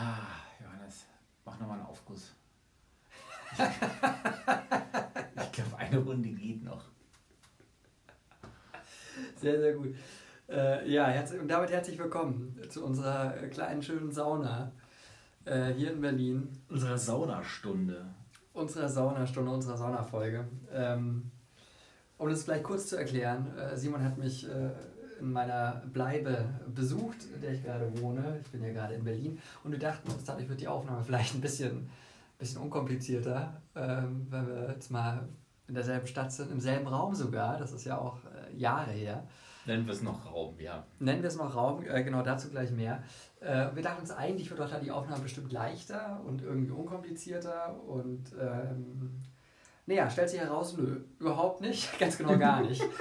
Ah, Johannes, mach nochmal einen Aufguss. ich glaube, eine Runde geht noch. Sehr, sehr gut. Äh, ja, herz- und damit herzlich willkommen zu unserer kleinen, schönen Sauna äh, hier in Berlin. Unsere Saunastunde. Unserer Saunastunde, unserer Saunafolge. Ähm, um das gleich kurz zu erklären, äh, Simon hat mich äh, in meiner Bleibe besucht, in der ich gerade wohne. Ich bin ja gerade in Berlin und wir dachten uns, dadurch wird die Aufnahme vielleicht ein bisschen, bisschen unkomplizierter, ähm, wenn wir jetzt mal in derselben Stadt sind, im selben Raum sogar. Das ist ja auch äh, Jahre her. Nennen wir es noch Raum, ja. Nennen wir es noch Raum, äh, genau dazu gleich mehr. Äh, wir dachten uns, eigentlich wird doch da die Aufnahme bestimmt leichter und irgendwie unkomplizierter und ähm, naja, stellt sich heraus, nö, überhaupt nicht, ganz genau gar nicht.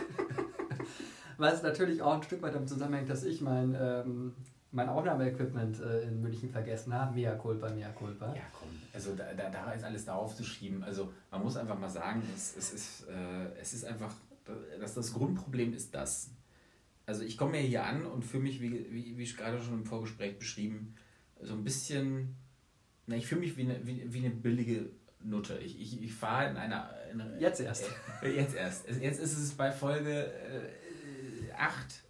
Was natürlich auch ein Stück weit damit zusammenhängt, dass ich mein, ähm, mein Aufnahmeequipment äh, in München vergessen habe. Mea culpa, mea culpa. Ja, komm. Also da, da, da ist alles darauf zu schieben. Also man muss einfach mal sagen, es, es, ist, äh, es ist einfach, dass das Grundproblem ist das. Also ich komme ja hier an und fühle mich, wie, wie, wie ich gerade schon im Vorgespräch beschrieben, so ein bisschen, na, ich fühle mich wie eine, wie, wie eine billige Nutte. Ich, ich, ich fahre in einer... In einer Jetzt erst. Äh, jetzt erst. Es- Jetzt ist es bei Folge 8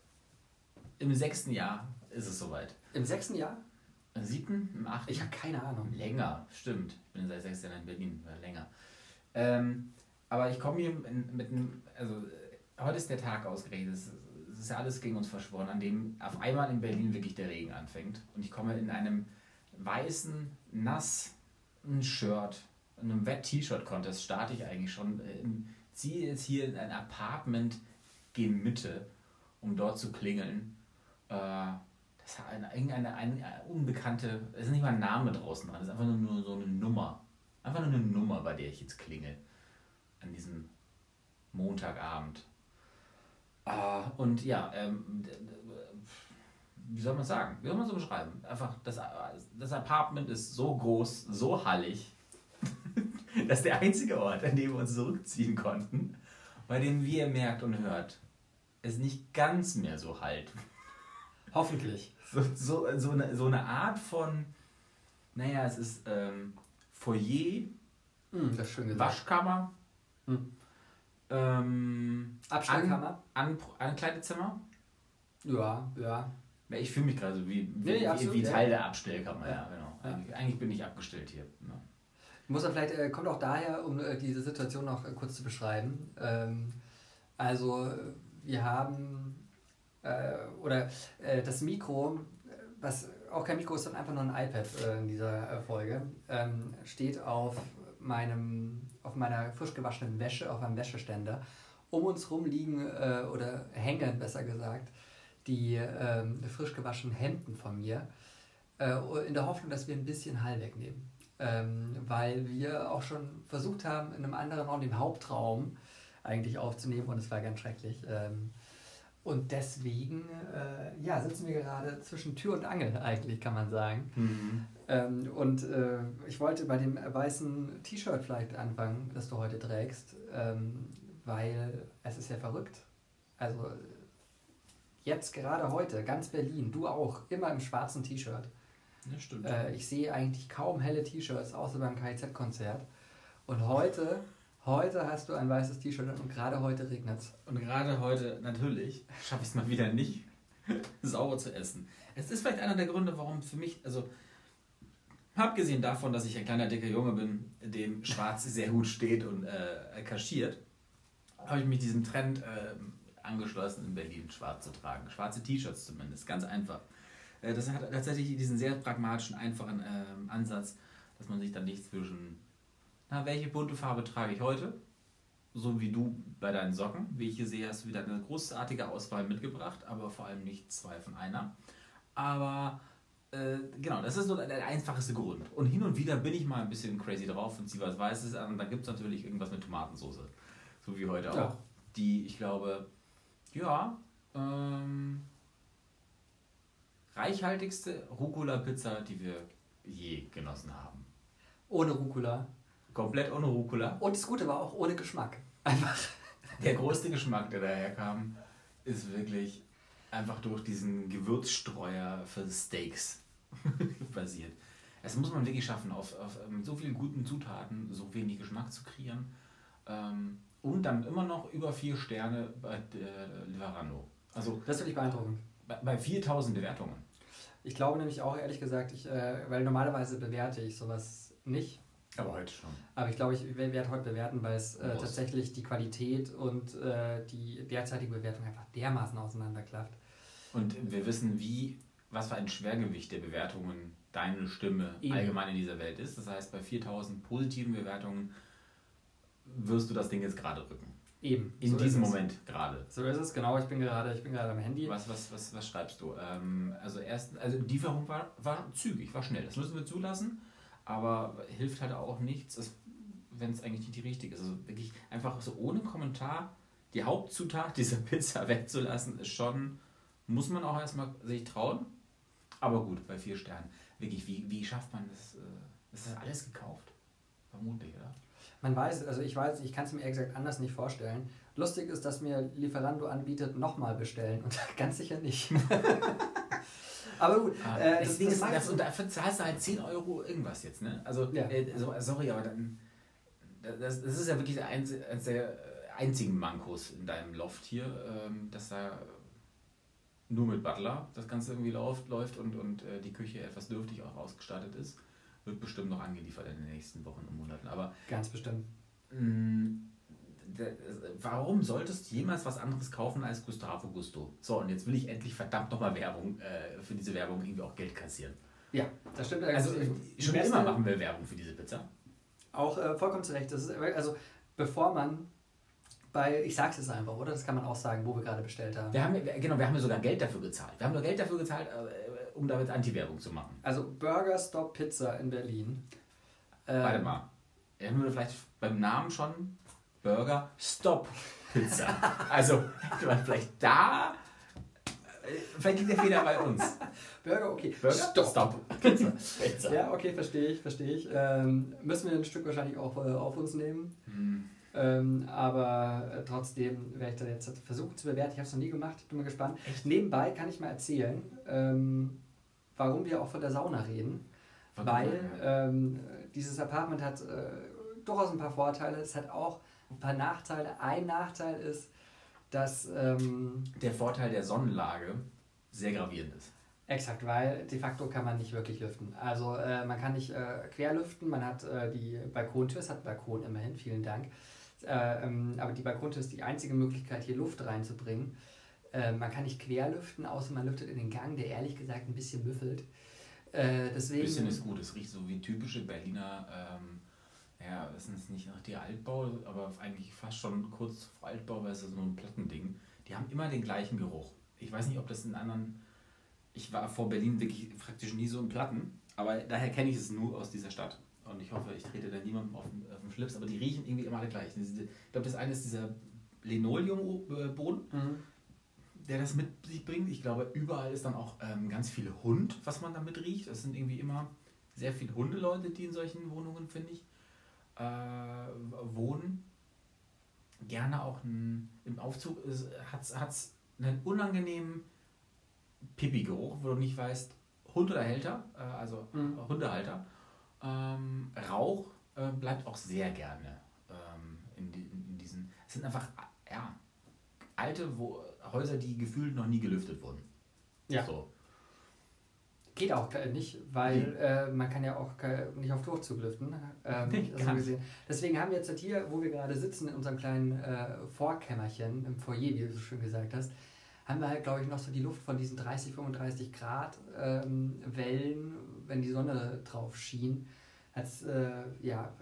im sechsten Jahr ist es soweit. Im sechsten Jahr? Im siebten? Im achten? Ich habe keine Ahnung. Länger, stimmt. Ich bin seit sechs Jahren in Berlin, länger. Ähm, aber ich komme hier mit einem, also heute ist der Tag ausgerechnet. Es, ist ja alles gegen uns verschworen, an dem auf einmal in Berlin wirklich der Regen anfängt. Und ich komme in einem weißen, nassen Shirt, in einem Wet-T-Shirt-Contest starte ich eigentlich schon. äh, Ziehe jetzt hier in ein Apartment gegen Mitte, um dort zu klingeln. Äh, das hat eine, irgendeine eine, eine unbekannte, es ist nicht mal ein Name draußen dran, es ist einfach nur, nur so eine Nummer. Einfach nur eine Nummer, bei der ich jetzt klingel. An diesem Montagabend. Ah, und ja, ähm, wie soll man sagen? Wie soll man so beschreiben? Einfach, das, das Apartment ist so groß, so hallig, dass der einzige Ort, an dem wir uns zurückziehen konnten, bei dem, wie ihr merkt und hört, es nicht ganz mehr so halt Hoffentlich. so, so, so, eine, so eine Art von, naja, es ist ähm, Foyer, gesagt. Waschkammer, Hm. ähm, Abstellkammer? An, an, Ankleidezimmer. Ja, ja. Ja, Ich fühle mich gerade so wie, wie, Nee, absolut, wie ja. Teil der Abstellkammer, ja, Ja. genau. Ja. Eigentlich, eigentlich bin ich abgestellt hier. ne? Muss er vielleicht, äh, kommt auch daher, um äh, diese Situation noch äh, kurz zu beschreiben. Ähm, also, wir haben, äh, oder äh, das Mikro, was auch kein Mikro ist, sondern einfach nur ein iPad äh, in dieser äh, Folge, ähm, steht auf meinem, auf meiner frisch gewaschenen Wäsche, auf einem Wäscheständer. Um uns rum liegen, äh, oder hängen besser gesagt, die ähm, frisch gewaschenen Hemden von mir, äh, in der Hoffnung, dass wir ein bisschen Hall wegnehmen ähm, weil wir auch schon versucht haben, in einem anderen Raum, dem Hauptraum, eigentlich aufzunehmen und es war ganz schrecklich. Ähm, und deswegen äh, ja, sitzen wir gerade zwischen Tür und Angel, eigentlich kann man sagen. Ähm, und äh, ich wollte bei dem weißen T-Shirt vielleicht anfangen, das du heute trägst, ähm, weil es ist ja verrückt. Also jetzt gerade heute, ganz Berlin, du auch, immer im schwarzen T-Shirt. Ja, stimmt. Äh, ich sehe eigentlich kaum helle T-Shirts, außer beim KIZ-Konzert. Und heute, heute hast du ein weißes T-Shirt und gerade heute regnet es. Und gerade heute, natürlich, schaffe ich es mal wieder nicht, sauber zu essen. Es ist vielleicht einer der Gründe, warum für mich, also abgesehen davon, dass ich ein kleiner, dicker Junge bin, dem Schwarz sehr gut steht und äh, kaschiert, habe ich mich diesem Trend ähm, angeschlossen, in Berlin schwarz zu tragen. Schwarze T-Shirts zumindest, ganz einfach. Äh, das hat tatsächlich diesen sehr pragmatischen, einfachen ähm, Ansatz, dass man sich dann nicht zwischen, na, welche bunte Farbe trage ich heute? so wie du bei deinen Socken. Wie ich hier sehe, hast du wieder eine großartige Auswahl mitgebracht, aber vor allem nicht zwei von einer. Aber äh, genau, das ist so der, einfachste Grund. Und hin und wieder bin ich mal ein bisschen crazy drauf und ziehe was Weißes an. Und dann gibt es natürlich irgendwas mit Tomatensauce. So wie heute Ja. auch. Die, ich glaube, ja, ähm, reichhaltigste Rucola-Pizza, die wir je genossen haben. Ohne Rucola. Komplett ohne Rucola. Und das Gute war auch ohne Geschmack. Einfach. Der größte Geschmack, der daherkam, ist wirklich einfach durch diesen Gewürzstreuer für Steaks basiert. es muss man wirklich schaffen, auf, auf, mit so vielen guten Zutaten so wenig Geschmack zu kreieren. Ähm, und dann immer noch über vier Sterne bei äh, Lieferando. Also, das finde ich beeindruckend. Bei, bei 4000 Bewertungen. Ich glaube nämlich auch ehrlich gesagt, ich, äh, weil normalerweise bewerte ich sowas nicht. Aber heute schon. Aber ich glaube, ich werde heute bewerten, weil es äh, tatsächlich die Qualität und äh, die derzeitige Bewertung einfach dermaßen auseinanderklafft. Und wir wissen, wie, was für ein Schwergewicht der Bewertungen deine Stimme Eben. allgemein in dieser Welt ist. Das heißt, bei 4000 positiven Bewertungen wirst du das Ding jetzt gerade rücken. Eben. In so diesem Moment gerade. So ist es, genau. Ich bin gerade, ich bin gerade am Handy. Was, was, was, was schreibst du? Ähm, also erst, also die Lieferung war, war zügig, war schnell. Das müssen wir zulassen, aber hilft halt auch nichts, wenn es eigentlich nicht die richtige ist. Also wirklich einfach so ohne Kommentar die Hauptzutat dieser Pizza wegzulassen, ist schon, muss man auch erstmal sich trauen. Aber gut, bei vier Sternen. Wirklich, wie, wie schafft man das? Äh, ist das alles gekauft? Vermutlich, oder? Man weiß, also ich weiß, ich kann es mir ehrlich gesagt anders nicht vorstellen. Lustig ist, dass mir Lieferando anbietet, nochmal bestellen und ganz sicher nicht. aber gut, ah, äh, das, das, das, das, und dafür zahlst du halt 10 Euro irgendwas jetzt, ne? Also, ja. äh, so, sorry, aber dann, das, das ist ja wirklich eins, eins der einzigen Mankos in deinem Loft hier, ähm, dass da nur mit Butler das Ganze irgendwie läuft, läuft und, und äh, die Küche etwas dürftig auch ausgestattet ist. Wird bestimmt noch angeliefert in den nächsten Wochen und Monaten. Aber ganz bestimmt. Mh, mm, warum solltest du jemals was anderes kaufen als Gustavo Gusto? So, und jetzt will ich endlich verdammt nochmal Werbung äh, für diese Werbung irgendwie auch Geld kassieren. Ja, das stimmt. Also, schon immer machen wir Werbung für diese Pizza. Auch äh, vollkommen zu Recht. Das ist, also, bevor man bei, ich sag's jetzt einfach, oder? Das kann man auch sagen, wo wir gerade bestellt haben. Wir haben genau, wir haben ja sogar Geld dafür gezahlt. Wir haben nur Geld dafür gezahlt, äh, um damit Anti-Werbung zu machen. Also Burger Stop Pizza in Berlin. Ähm, Warte mal. Er würde vielleicht beim Namen schon Burger Stop Pizza. also vielleicht da. Äh, vielleicht liegt der Fehler bei uns. Burger, okay. Burger Stop. Stop. Pizza. Pizza. Ja, okay, verstehe ich, verstehe ich. Ähm, müssen wir ein Stück wahrscheinlich auch äh, auf uns nehmen. Hm. Ähm, aber äh, trotzdem werde ich da jetzt versuchen zu bewerten. Ich habe es noch nie gemacht, bin mal gespannt. Echt? Nebenbei kann ich mal erzählen, ähm, warum wir auch von der Sauna reden. Warum? Weil ähm, dieses Apartment hat äh, durchaus ein paar Vorteile. Es hat auch ein paar Nachteile. Ein Nachteil ist, dass. Ähm, der Vorteil der Sonnenlage sehr gravierend ist. Exakt, weil de facto kann man nicht wirklich lüften. Also äh, man kann nicht äh, quer lüften, man hat äh, die Balkontür, es hat Balkon immerhin, vielen Dank. Äh, ähm, aber die Balkontür ist die einzige Möglichkeit, hier Luft reinzubringen. Äh, man kann nicht quer lüften, außer man lüftet in den Gang, der ehrlich gesagt ein bisschen müffelt. Äh, deswegen, ein bisschen ist gut, es riecht so wie typische Berliner, ähm, ja, es ist nicht nach der Altbau, aber eigentlich fast schon kurz vor Altbau, weil es ist so ein Plattending. Die haben immer den gleichen Geruch. Ich weiß nicht, ob das in anderen. Ich war vor Berlin wirklich praktisch nie so in Platten, aber daher kenne ich es nur aus dieser Stadt. Und ich hoffe, ich trete da niemandem auf den, auf den Schlips, aber die riechen irgendwie immer alle gleich. Ich glaube, das eine ist dieser Linoleumboden. Mhm der das mit sich bringt. Ich glaube, überall ist dann auch ähm, ganz viel Hund, was man damit riecht. Es sind irgendwie immer sehr viele Hundeleute, die in solchen Wohnungen, finde ich, äh, wohnen. Gerne auch ein, im Aufzug hat es einen unangenehmen Pipi-Geruch, wo du nicht weißt, Hund oder Hälter, äh, also mhm. Hundehalter. Ähm, Rauch äh, bleibt auch sehr gerne ähm, in, die, in, diesen. Es sind einfach ja, alte wo, Häuser, die gefühlt noch nie gelüftet wurden. Ja. So. Geht auch nicht, weil äh, man kann ja auch nicht auf Durchzug lüften. Ähm, nee, so gesehen. Deswegen haben wir jetzt hier, wo wir gerade sitzen, in unserem kleinen äh, Vorkämmerchen, im Foyer, wie du so schön gesagt hast, haben wir halt, glaube ich, noch so die Luft von diesen 30, 35 Grad ähm, Wellen, wenn die Sonne drauf schien. Hat's, äh, ja,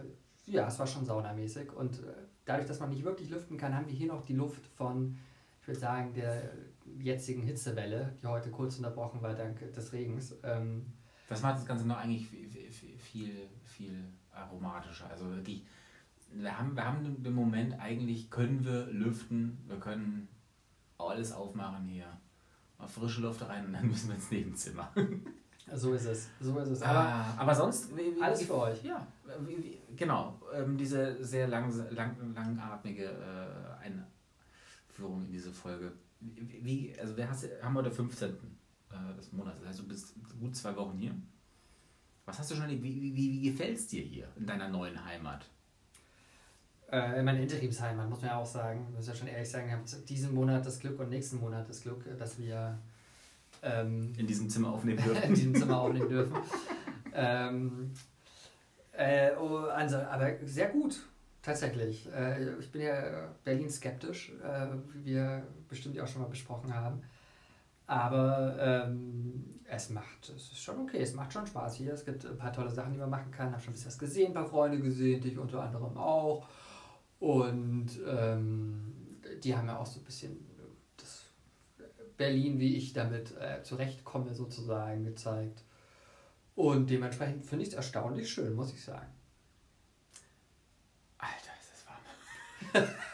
ja, es war schon saunamäßig. Und äh, dadurch, dass man nicht wirklich lüften kann, haben wir hier noch die Luft von ich würde sagen, der jetzigen Hitzewelle, die heute kurz unterbrochen war dank des Regens. Ähm, das macht das Ganze noch eigentlich viel, viel, viel aromatischer. Also wirklich, wir haben, wir haben den Moment, eigentlich können wir lüften, wir können alles aufmachen hier. Mal frische Luft rein und dann müssen wir ins Nebenzimmer. So ist es, so ist es. Aber, ah, aber sonst wie, wie, alles für euch. Ja, wie, genau. Ähm, diese sehr lang, lang, langatmige äh, ein, Führung in diese Folge. Wie, also wir haben heute 15. Äh, des Monats, das heißt, du bist gut zwei Wochen hier. Was hast du schon, wie, wie, wie gefällt es dir hier in deiner neuen Heimat? Äh, in meiner Interimsheimat, muss man ja auch sagen, muss ja schon ehrlich sagen, wir haben diesen Monat das Glück und nächsten Monat das Glück, dass wir ähm, in diesem Zimmer aufnehmen dürfen. in diesem Zimmer aufnehmen dürfen. ähm, äh, oh, also, aber sehr gut, tatsächlich. Äh, ich bin ja Berlin skeptisch, äh, wir bestimmt auch schon mal besprochen haben. Aber ähm, es macht, es ist schon okay, es macht schon Spaß hier. Es gibt ein paar tolle Sachen, die man machen kann. Habe schon ein bisschen was gesehen, ein paar Freunde gesehen, dich unter anderem auch. Und ähm, die haben ja auch so ein bisschen das Berlin, wie ich damit äh, zurechtkomme, sozusagen gezeigt. Und dementsprechend finde ich es erstaunlich schön, muss ich sagen. Alter, ist das warm.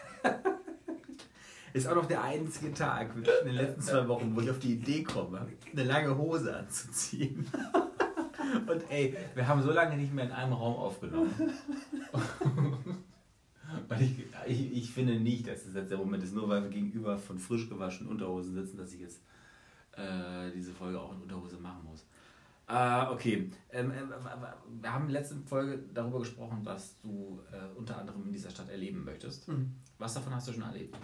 ist auch noch der einzige Tag in den letzten zwei Wochen, wo ich auf die Idee komme, eine lange Hose anzuziehen. Und ey, wir haben so lange nicht mehr in einem Raum aufgenommen. Weil ich, ich, ich finde nicht, dass es jetzt der Moment ist, nur weil wir gegenüber von frisch gewaschenen Unterhosen sitzen, dass ich jetzt äh, diese Folge auch in Unterhose machen muss. Äh, okay, ähm, äh, wir haben in der letzten Folge darüber gesprochen, was du äh, unter anderem in dieser Stadt erleben möchtest. Mhm. Was davon hast du schon erlebt?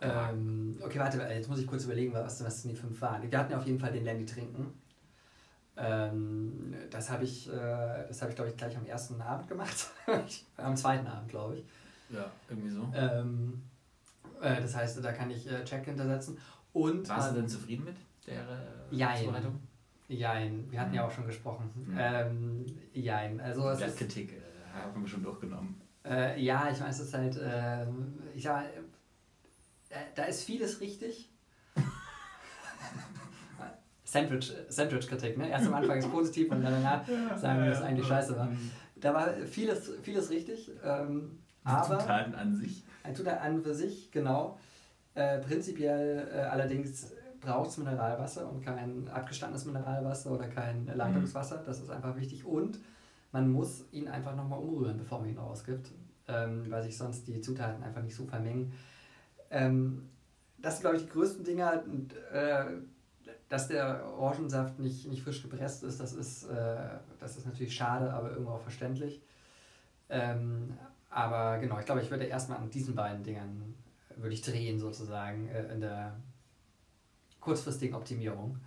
Ähm, okay, warte, jetzt muss ich kurz überlegen, was, was die fünf waren. Wir hatten ja auf jeden Fall den Landy trinken. Ähm, das habe ich, äh, hab ich glaube ich, gleich am ersten Abend gemacht. am zweiten Abend, glaube ich. Ja, irgendwie so. Ähm, äh, das heißt, da kann ich äh, Check hintersetzen. Und, Warst du denn zufrieden mit der äh, Jein. Zubereitung? Jein, wir hatten mhm. ja auch schon gesprochen. Mhm. Ähm, jein, also ist, Kritik äh, haben wir schon durchgenommen. Äh, ja, ich meine, es ist halt, äh, ich sag, äh, da ist vieles richtig. Sandwich, Sandwich-Kritik, ne? Erst am Anfang ist positiv und dann danach sagen wir, dass es eigentlich scheiße war. Mhm. Da war vieles, vieles richtig. Ähm, aber, Zutaten an sich. Ein Zutat an für sich, genau. Äh, prinzipiell äh, allerdings braucht es Mineralwasser und kein abgestandenes Mineralwasser oder kein Leitungswasser. Das ist einfach wichtig. Und man muss ihn einfach nochmal umrühren, bevor man ihn ausgibt, ähm, weil sich sonst die Zutaten einfach nicht so vermengen. Ähm, das sind, glaube ich, die größten Dinger. Und, äh, dass der Orangensaft nicht, nicht frisch gepresst ist, das ist, äh, das ist natürlich schade, aber irgendwo auch verständlich. Ähm, aber genau, ich glaube, ich würde erstmal an diesen beiden Dingern würde ich drehen sozusagen äh, in der kurzfristigen Optimierung.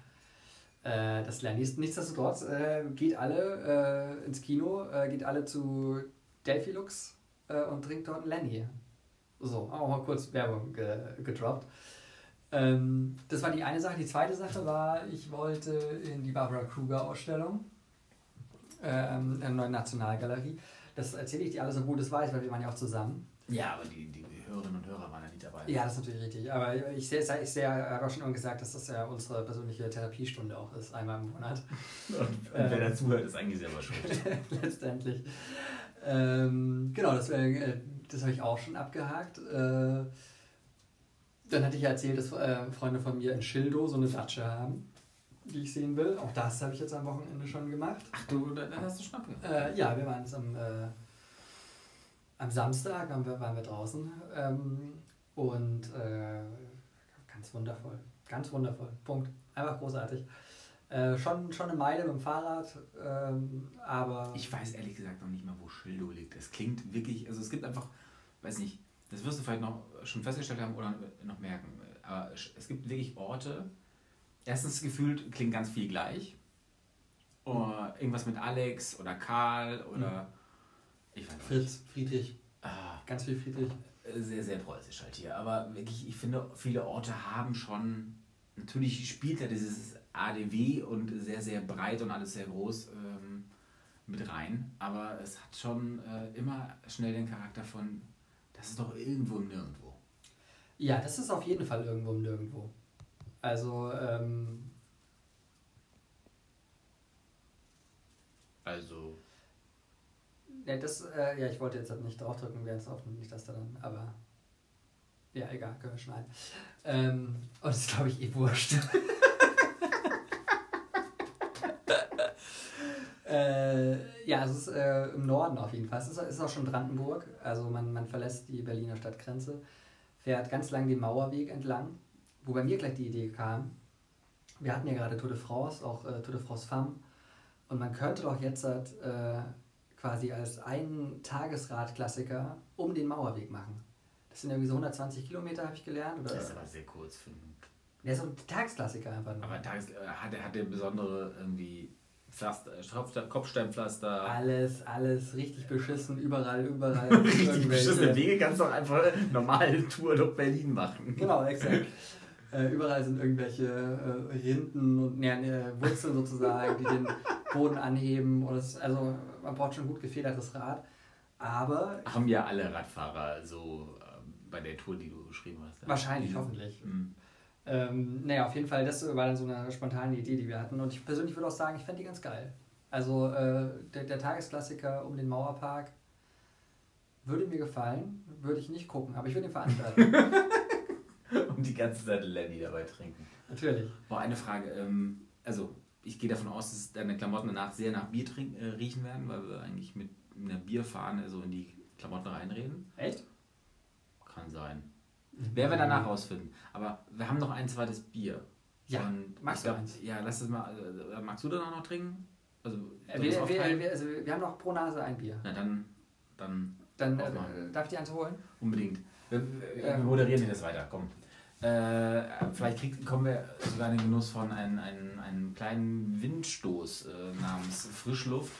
Äh, das Lernis. Nichtsdestotrotz äh, geht alle äh, ins Kino, äh, geht alle zu Delphilux äh, und trinkt dort ein Lenny. So, auch mal kurz Werbung ge gedroppt. Ähm, das war die eine Sache. Die zweite Sache war, ich wollte in die Barbara Kruger Ausstellung ähm, in der neuen Nationalgalerie. Das erzähle ich dir alles so gut es weiß, weil wir waren ja auch zusammen. Ja, aber die, die Hörerinnen und Hörer waren ja nicht dabei. Ja, das ist natürlich richtig. Aber ich sehe, ich sehe, habe auch schon gesagt, dass das ja unsere persönliche Therapiestunde auch ist, einmal im Monat. Und, und wer ähm, dazuhört, ist eigentlich selber schuld. Letztendlich. Ähm, genau, das, äh, das habe ich auch schon abgehakt. Äh, dann hatte ich ja erzählt, dass äh, Freunde von mir in Schildo so eine Datsche haben die ich sehen will. Auch das habe ich jetzt am Wochenende schon gemacht. Ach du, dann hast du schon äh, Ja, wir waren jetzt am, äh, am Samstag, waren wir, waren wir draußen. Ähm, und äh, ganz wundervoll. Ganz wundervoll. Punkt. Einfach großartig. Äh, schon, schon eine Meile mit dem Fahrrad, ähm, aber. Ich weiß ehrlich gesagt noch nicht mal, wo Schildo liegt. Es klingt wirklich, also es gibt einfach, weiß nicht, das wirst du vielleicht noch schon festgestellt haben oder noch merken. Aber es gibt wirklich Orte, erstens gefühlt klingt ganz viel gleich. Oder irgendwas mit Alex oder Karl oder mhm. ich weiß Fritz, nicht. Friedrich. Ah, ganz viel Friedrich. Sehr, sehr preußisch halt hier. Aber wirklich, ich finde, viele Orte haben schon. Natürlich spielt ja dieses ADW und sehr, sehr breit und alles sehr groß ähm, mit rein. Aber es hat schon äh, immer schnell den Charakter von, das ist doch irgendwo im Nirgendwo. Ja, das ist auf jeden Fall irgendwo im Nirgendwo. Also, ähm, also. Ja, das, äh, ja, ich wollte jetzt halt nicht draufdrücken, während es aufnimmt, nicht, dass da dann, aber. Ja, egal, können wir schneiden. Ähm, und das ist, glaube ich, eh wurscht. äh, ja, es ist äh, im Norden auf jeden Fall. Es ist, ist auch schon Brandenburg. Also man, man verlässt die Berliner Stadtgrenze, fährt ganz lang den Mauerweg entlang wo bei mir gleich die Idee kam, wir hatten ja gerade Tour de France, auch äh, Tour de France Femme Und man könnte doch jetzt halt, äh, quasi als einen Tagesradklassiker um den Mauerweg machen. Das sind irgendwie so 120 Kilometer, habe ich gelernt. Oder? Das ist aber sehr kurz für einen. Ja, so ein Tagesklassiker einfach nur. Aber Tages, äh, hat, hat der besondere irgendwie Pflaster, Kopfstein- Kopfsteinpflaster. Alles, alles richtig beschissen, überall, überall. Richtig beschissene Wege kannst du auch einfach normale Tour durch Berlin machen. Genau, exakt. Äh, überall sind irgendwelche äh, Rinden und ne, ne, Wurzeln sozusagen, die den Boden anheben. Und es, also man braucht schon gut gefedertes Rad. Aber Haben ja alle Radfahrer so ähm, bei der Tour, die du geschrieben hast. ja. wahrscheinlich, Die- hoffentlich. Mhm. Ähm, naja, auf jeden Fall, das war dann so eine spontane Idee, die wir hatten. Und ich persönlich würde auch sagen, ich fände die ganz geil. Also äh, der, der Tagesklassiker um den Mauerpark würde mir gefallen, würde ich nicht gucken, aber ich würde ihn veranstalten. Und die ganze Zeit Lenny dabei trinken. Natürlich. Boah, eine Frage. Ähm, also, ich gehe davon aus, dass deine Klamotten danach sehr nach Bier trink, äh, riechen werden, weil wir eigentlich mit einer Bierfahne so in die Klamotten reinreden. Echt? Kann sein. Werden wir danach rausfinden. Aber wir haben noch ein zweites Bier. Ja, Und magst ich du eins? Ja, lass es mal. Äh, magst du dann auch noch trinken? Also, Äh, wir, wir, wir, also wir haben noch pro Nase ein Bier. Na dann, dann Dann äh, darf ich die eins holen? unbedingt. Wir, wir Ähm. moderieren dir das weiter, komm. Äh, vielleicht krieg, kommen wir sogar in den Genuss von einem, einem, einem kleinen Windstoß äh, namens Frischluft.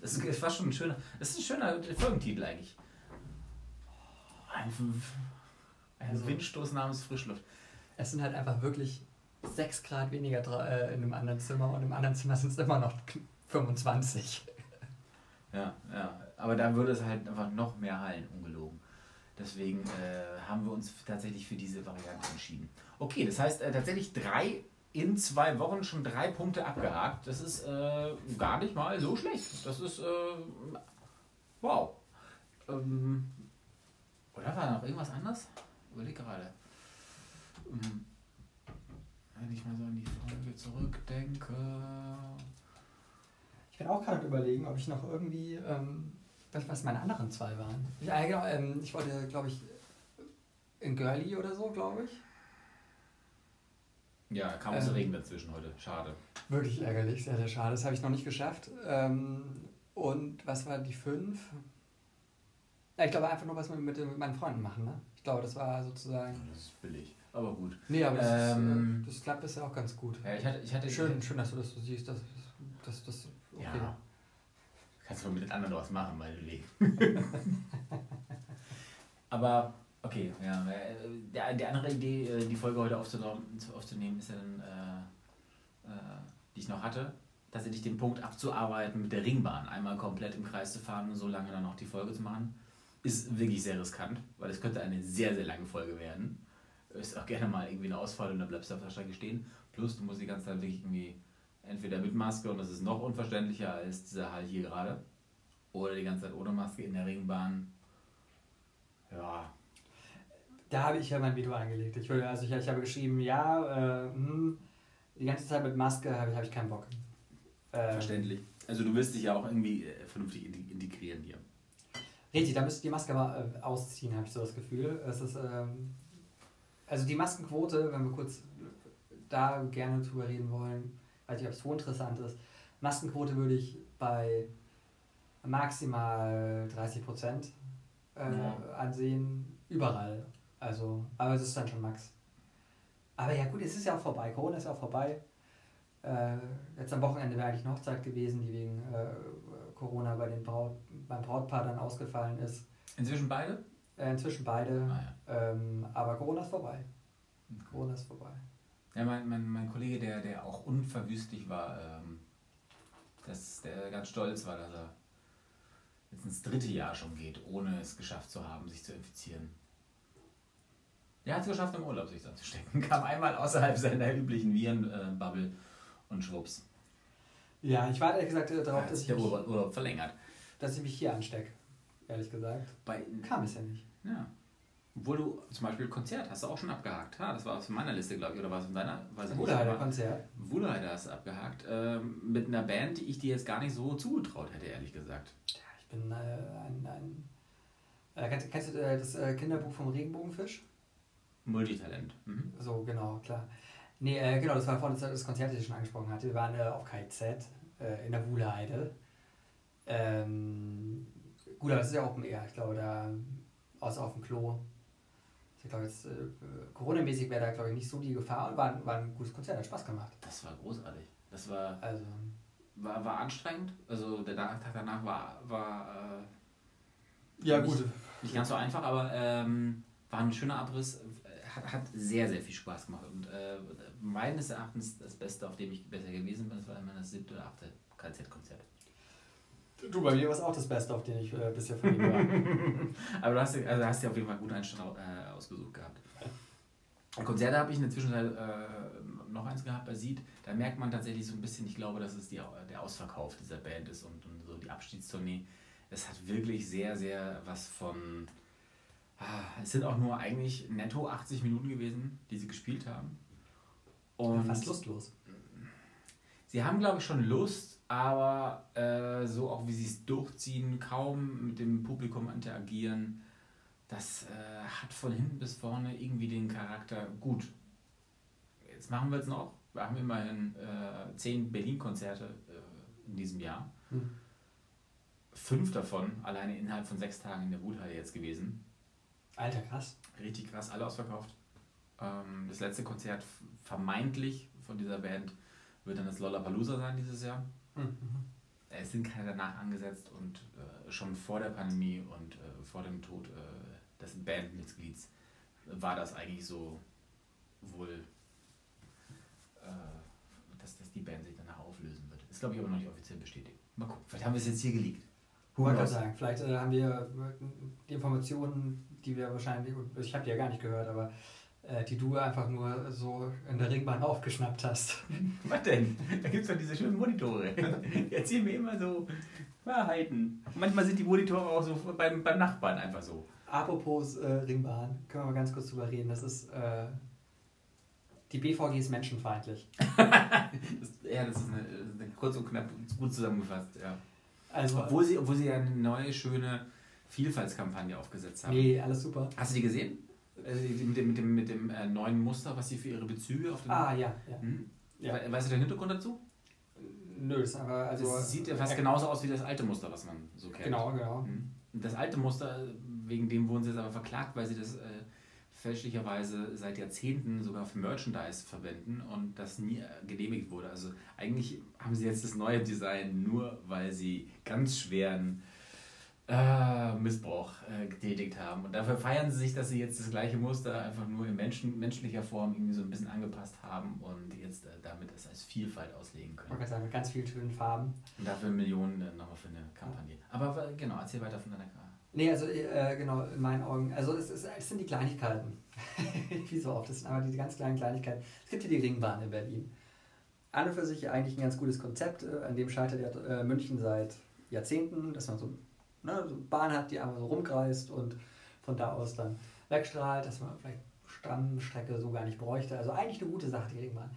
Das ist fast schon ein schöner, das ist ein schöner Folgentitel eigentlich. Ein, ein Also- Windstoß namens Frischluft. Es sind halt einfach wirklich 6 Grad weniger äh, in einem anderen Zimmer und im anderen Zimmer sind es immer noch kn- 25. Ja, ja. Aber da würde es halt einfach noch mehr hallen, ungelogen. Deswegen äh, haben wir uns tatsächlich für diese Variante entschieden. Okay, das heißt äh, tatsächlich drei in zwei Wochen schon drei Punkte abgehakt. Das ist äh, gar nicht mal so schlecht. Das ist äh, wow. Ähm, oder war noch irgendwas anderes? Überleg gerade. Ähm, wenn ich mal so an die Folge zurückdenke. Ich bin auch gerade überlegen, ob ich noch irgendwie, ähm, was, was meine anderen zwei waren. Ich, äh, genau, ähm, ich wollte, glaube ich, in Girly oder so, glaube ich. Ja, kam Ähm. Regen dazwischen heute. Schade. Wirklich ärgerlich, sehr, sehr schade. Das habe ich noch nicht geschafft. Ähm, und was war die fünf? Ja, ich glaube einfach nur, was wir mit, mit meinen Freunden machen. Ne? Ich glaube, das war sozusagen. Das ist billig. Aber gut. Nee, aber das, Ähm. ist, äh, das klappt bisher auch ganz gut. Ja, ich hatte, ich hatte Schön, schön, dass du das so siehst. Das, das, das, okay. Ja. Kannst du mit den anderen was machen, meinetwegen. Aber, okay, ja. äh, Der, die andere Idee, äh, die Folge heute aufzunehmen, aufzunehmen ist ja dann, äh, äh, die ich noch hatte, tatsächlich den Punkt abzuarbeiten mit der Ringbahn. Einmal komplett im Kreis zu fahren und so lange dann auch die Folge zu machen. Ist wirklich sehr riskant, weil es könnte eine sehr, sehr lange Folge werden. Ist auch gerne mal irgendwie eine Ausfall und dann bleibst du auf der Strecke stehen. Plus, du musst die ganze Zeit wirklich irgendwie entweder mit Maske und das ist noch unverständlicher als dieser Hall hier gerade. Oder die ganze Zeit ohne Maske in der Ringbahn. Ja, Da habe ich ja mein Video angelegt. Ich, würde, also ich, ich habe geschrieben, ja, äh, hm, die ganze Zeit mit Maske habe ich, habe ich keinen Bock. Äh, verständlich. Also du wirst dich ja auch irgendwie äh, vernünftig integ- integrieren hier. Richtig, da müsst ihr die Maske aber äh, ausziehen, habe ich so das Gefühl. Es ist, ähm, also die Maskenquote, wenn wir kurz da gerne drüber reden wollen, weiß nicht, ob es so interessant ist. Maskenquote würde ich bei maximal 30 Prozent äh, Ja. ansehen, überall. Also, aber es ist dann schon Max. Aber ja gut, es ist ja auch vorbei. Corona ist ja auch vorbei. Äh, jetzt am Wochenende wäre eigentlich eine Hochzeit gewesen, die wegen äh, Corona bei den Braut, beim Brautpaar dann ausgefallen ist. Inzwischen beide? Äh, inzwischen beide. Ah, ja. ähm, aber Corona ist vorbei. Corona ist vorbei. Ja, mein, mein, mein Kollege, der, der auch unverwüstlich war, ähm, dass der ganz stolz war, dass er jetzt ins dritte Jahr schon geht, ohne es geschafft zu haben, sich zu infizieren. Der hat es geschafft, im Urlaub sich anzustecken. Kam einmal außerhalb seiner üblichen Virenbubble und schwupps. Ja, ich warte ehrlich gesagt darauf, Hat dass sich ich, der Urlaub, Urlaub verlängert. Dass ich mich hier anstecke. Ehrlich gesagt. Bei, Kam es ja nicht. ja. Obwohl du zum Beispiel Konzert hast du auch schon abgehakt. Ha, das war aus meiner Liste, glaube ich, oder war es in deiner? Aber- Konzert. Wuhlheider hast du abgehakt. Ähm, mit einer Band, die ich dir jetzt gar nicht so zugetraut hätte, ehrlich gesagt. Ja, ich bin äh, ein. ein äh, kennst, kennst du äh, das äh, Kinderbuch vom Regenbogenfisch? Multitalent. Mhm. So, genau, klar. Nee, äh, genau, das war vorhin das, Konzert, das ich schon angesprochen hatte. Wir waren äh, auf äh, in der Wuhlheide. Ähm, gut, aber das ist ja Open Air. Ich glaube, da außer auf dem Klo. Ich glaube, jetzt äh, Corona-mäßig wäre da, glaube ich, nicht so die Gefahr und war, war ein gutes Konzert, hat Spaß gemacht. Das war großartig. Das war, Also, war, war anstrengend. Also der Tag danach war, war äh, ja, nicht, gut. nicht ganz so einfach, aber ähm, war ein schöner Abriss. Hat, hat sehr, sehr viel Spaß gemacht. Und äh, meines Erachtens das Beste, auf dem ich besser gewesen bin, das war immer das siebte oder achte KZ-Konzert. Du, bei mir war es auch das Beste, auf den ich äh, bisher von ihm war. Aber du hast, also hast dir auf jeden Fall gut Einstand äh, ausgesucht gehabt. Konzerte habe ich in der Zwischenzeit äh, noch eins gehabt bei Seed. Da merkt man tatsächlich so ein bisschen, ich glaube, dass es die, der Ausverkauf dieser Band ist und, und so die Abschiedstournee. Es hat wirklich sehr, sehr was von. Ah, es sind auch nur eigentlich netto 80 Minuten gewesen, die sie gespielt haben. Und Fast lustlos. Sie haben, glaube ich, schon Lust, aber äh, so auch wie sie es durchziehen, kaum mit dem Publikum interagieren, das äh, hat von hinten bis vorne irgendwie den Charakter gut. Jetzt machen wir es noch. Wir haben immerhin äh, zehn Berlin-Konzerte äh, in diesem Jahr. Hm. Fünf davon alleine innerhalb von sechs Tagen in der Wuthalle jetzt gewesen. Alter, krass. Richtig krass, alle ausverkauft. Ähm, das letzte Konzert vermeintlich von dieser Band wird dann das Lollapalooza sein dieses Jahr. Mhm. Es sind keine danach angesetzt und äh, schon vor der Pandemie und äh, vor dem Tod äh, des Bandmitglieds war das eigentlich so wohl, äh, dass, dass die Band sich danach auflösen wird. Ist glaube ich aber noch nicht offiziell bestätigt. Mal gucken, vielleicht haben wir es jetzt hier geleakt. Wollte gerade sagen, vielleicht äh, haben wir äh, die Informationen, die wir wahrscheinlich, ich habe die ja gar nicht gehört, aber die du einfach nur so in der Ringbahn aufgeschnappt hast. Was denn? Da gibt es doch diese schönen Monitore. Die erzählen mir immer so Wahrheiten. Manchmal sind die Monitore auch so beim, beim Nachbarn einfach so. Apropos äh, Ringbahn, können wir mal ganz kurz drüber reden. Das ist, äh, die BVG ist menschenfeindlich. Das, ja, das ist eine, eine kurz und knapp gut zusammengefasst, ja. Also, Obwohl sie, obwohl sie ja eine neue, schöne Vielfaltskampagne aufgesetzt haben. nee, alles super. Hast du die gesehen? Also mit dem, mit dem, mit dem äh, neuen Muster, was sie für ihre Bezüge auf dem. Ah, ja, ja. Hm? ja. We- Weißt du den Hintergrund dazu? Nö, ist aber, also. das sieht ja fast genauso aus wie das alte Muster, was man so kennt. Genau, genau. Hm. Das alte Muster, wegen dem wurden sie jetzt aber verklagt, weil sie das äh, fälschlicherweise seit Jahrzehnten sogar für Merchandise verwenden und das nie äh, genehmigt wurde. Also eigentlich haben sie jetzt das neue Design nur, weil sie ganz schweren äh, Missbrauch äh, getätigt haben. Und dafür feiern sie sich, dass sie jetzt das gleiche Muster einfach nur in Menschen, menschlicher Form irgendwie so ein bisschen angepasst haben und jetzt äh, damit es als Vielfalt auslegen Ich können. wollte gerade sagen, mit ganz vielen schönen Farben. Und dafür Millionen äh, nochmal für eine Kampagne. Aber genau, erzähl weiter von deiner Karte. Nee, also genau, in meinen Augen, also es, ist, es sind die Kleinigkeiten. Wie so oft, das sind aber die ganz kleinen Kleinigkeiten. Es gibt hier die Ringbahn in Berlin. An und für sich eigentlich ein ganz gutes Konzept, an dem scheitert ja München seit Jahrzehnten, dass man so, ne, so eine Bahn hat, die einmal so rumkreist und von da aus dann wegstrahlt, dass man vielleicht Stammstrecke so gar nicht bräuchte. Also eigentlich eine gute Sache, die Ringbahn.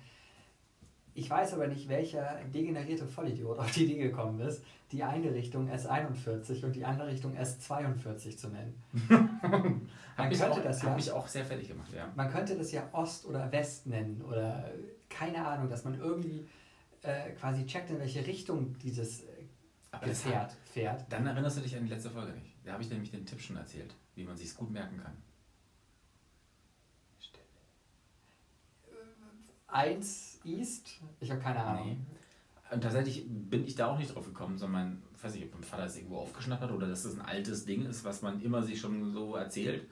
Ich weiß aber nicht, welcher degenerierte Vollidiot auf die Idee gekommen ist, die eine Richtung S41 und die andere Richtung S42 zu nennen. Man könnte auch, das ja- mich auch sehr fertig gemacht, ja. Man könnte das ja Ost oder West nennen oder keine Ahnung, dass man irgendwie äh, quasi checkt, in welche Richtung dieses Aber das Gefährt fährt. Dann erinnerst du dich an die letzte Folge nicht. Da habe ich nämlich den Tipp schon erzählt, wie man sich gut merken kann. Eins East, ich habe keine Ahnung. Nee. Und tatsächlich bin ich da auch nicht drauf gekommen, sondern ich weiß nicht, ob mein Vater es irgendwo aufgeschnappt hat oder dass das ein altes Ding ist, was man immer sich schon so erzählt.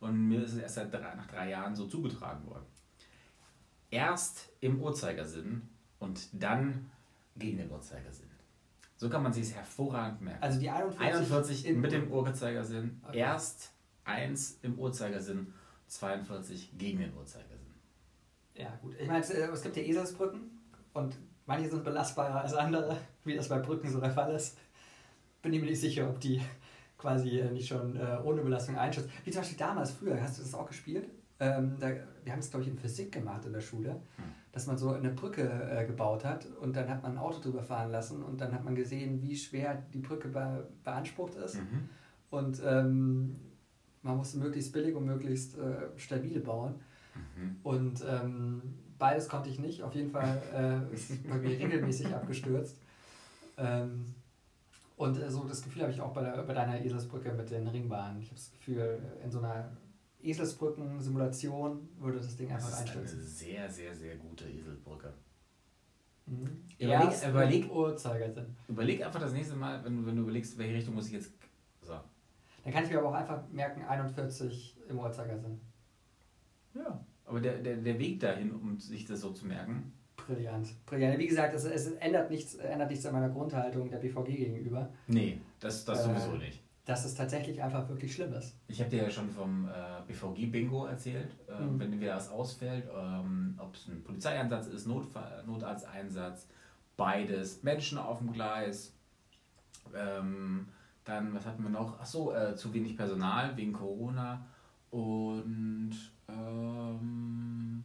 Und mir ist es erst seit drei, nach drei Jahren so zugetragen worden. Erst im Uhrzeigersinn und dann gegen den Uhrzeigersinn. So kann man sich es hervorragend merken. Also die 41, 41 in- mit dem Uhrzeigersinn, Okay. erst 1 im Uhrzeigersinn, 42 gegen den Uhrzeigersinn. Ja, gut. Ich meine, es, äh, es gibt ja Eselsbrücken und manche sind belastbarer als andere, wie das bei Brücken so der Fall ist. Bin ich mir nicht sicher, ob die quasi äh, nicht schon äh, ohne Belastung einschätzen. Wie zum Beispiel damals, früher, hast du das auch gespielt? Ähm, da, wir haben es, glaube ich, in Physik gemacht in der Schule, Hm. Dass man so eine Brücke äh, gebaut hat und dann hat man ein Auto drüber fahren lassen und dann hat man gesehen, wie schwer die Brücke be beansprucht ist. Mhm. Und ähm, man musste möglichst billig und möglichst äh, stabil bauen. Mhm. Und ähm, beides konnte ich nicht. Auf jeden Fall äh, ist bei mir regelmäßig abgestürzt. Ähm, und äh, so das Gefühl habe ich auch bei, der, bei deiner Eselsbrücke mit den Ringbahnen. Ich habe das Gefühl, in so einer Eselsbrücken-Simulation würde das Ding einfach einstürzen. Das ist eine sehr, sehr, sehr gute Eselsbrücke. Mhm. Überleg, Erst überleg, Uhrzeigersinn. überleg einfach das nächste Mal, wenn du, wenn du überlegst, welche Richtung muss ich jetzt. So. Dann kann ich mir aber auch einfach merken, 41 im Uhrzeigersinn. Ja. Aber der, der, der Weg dahin, um sich das so zu merken, Brillant. Brillant. Wie gesagt, es, es ändert, nichts, ändert nichts an meiner Grundhaltung der BVG gegenüber, nee, das, das Äh, sowieso nicht. Dass es tatsächlich einfach wirklich schlimm ist. Ich habe dir ja schon vom äh, BVG-Bingo erzählt. Ähm, Mhm. Wenn wieder was ausfällt, ähm, ob es ein Polizeieinsatz ist, Notfall, Notarzteinsatz, beides, Menschen auf dem Gleis. Ähm, dann, was hatten wir noch? Achso, äh, zu wenig Personal wegen Corona. Und ähm,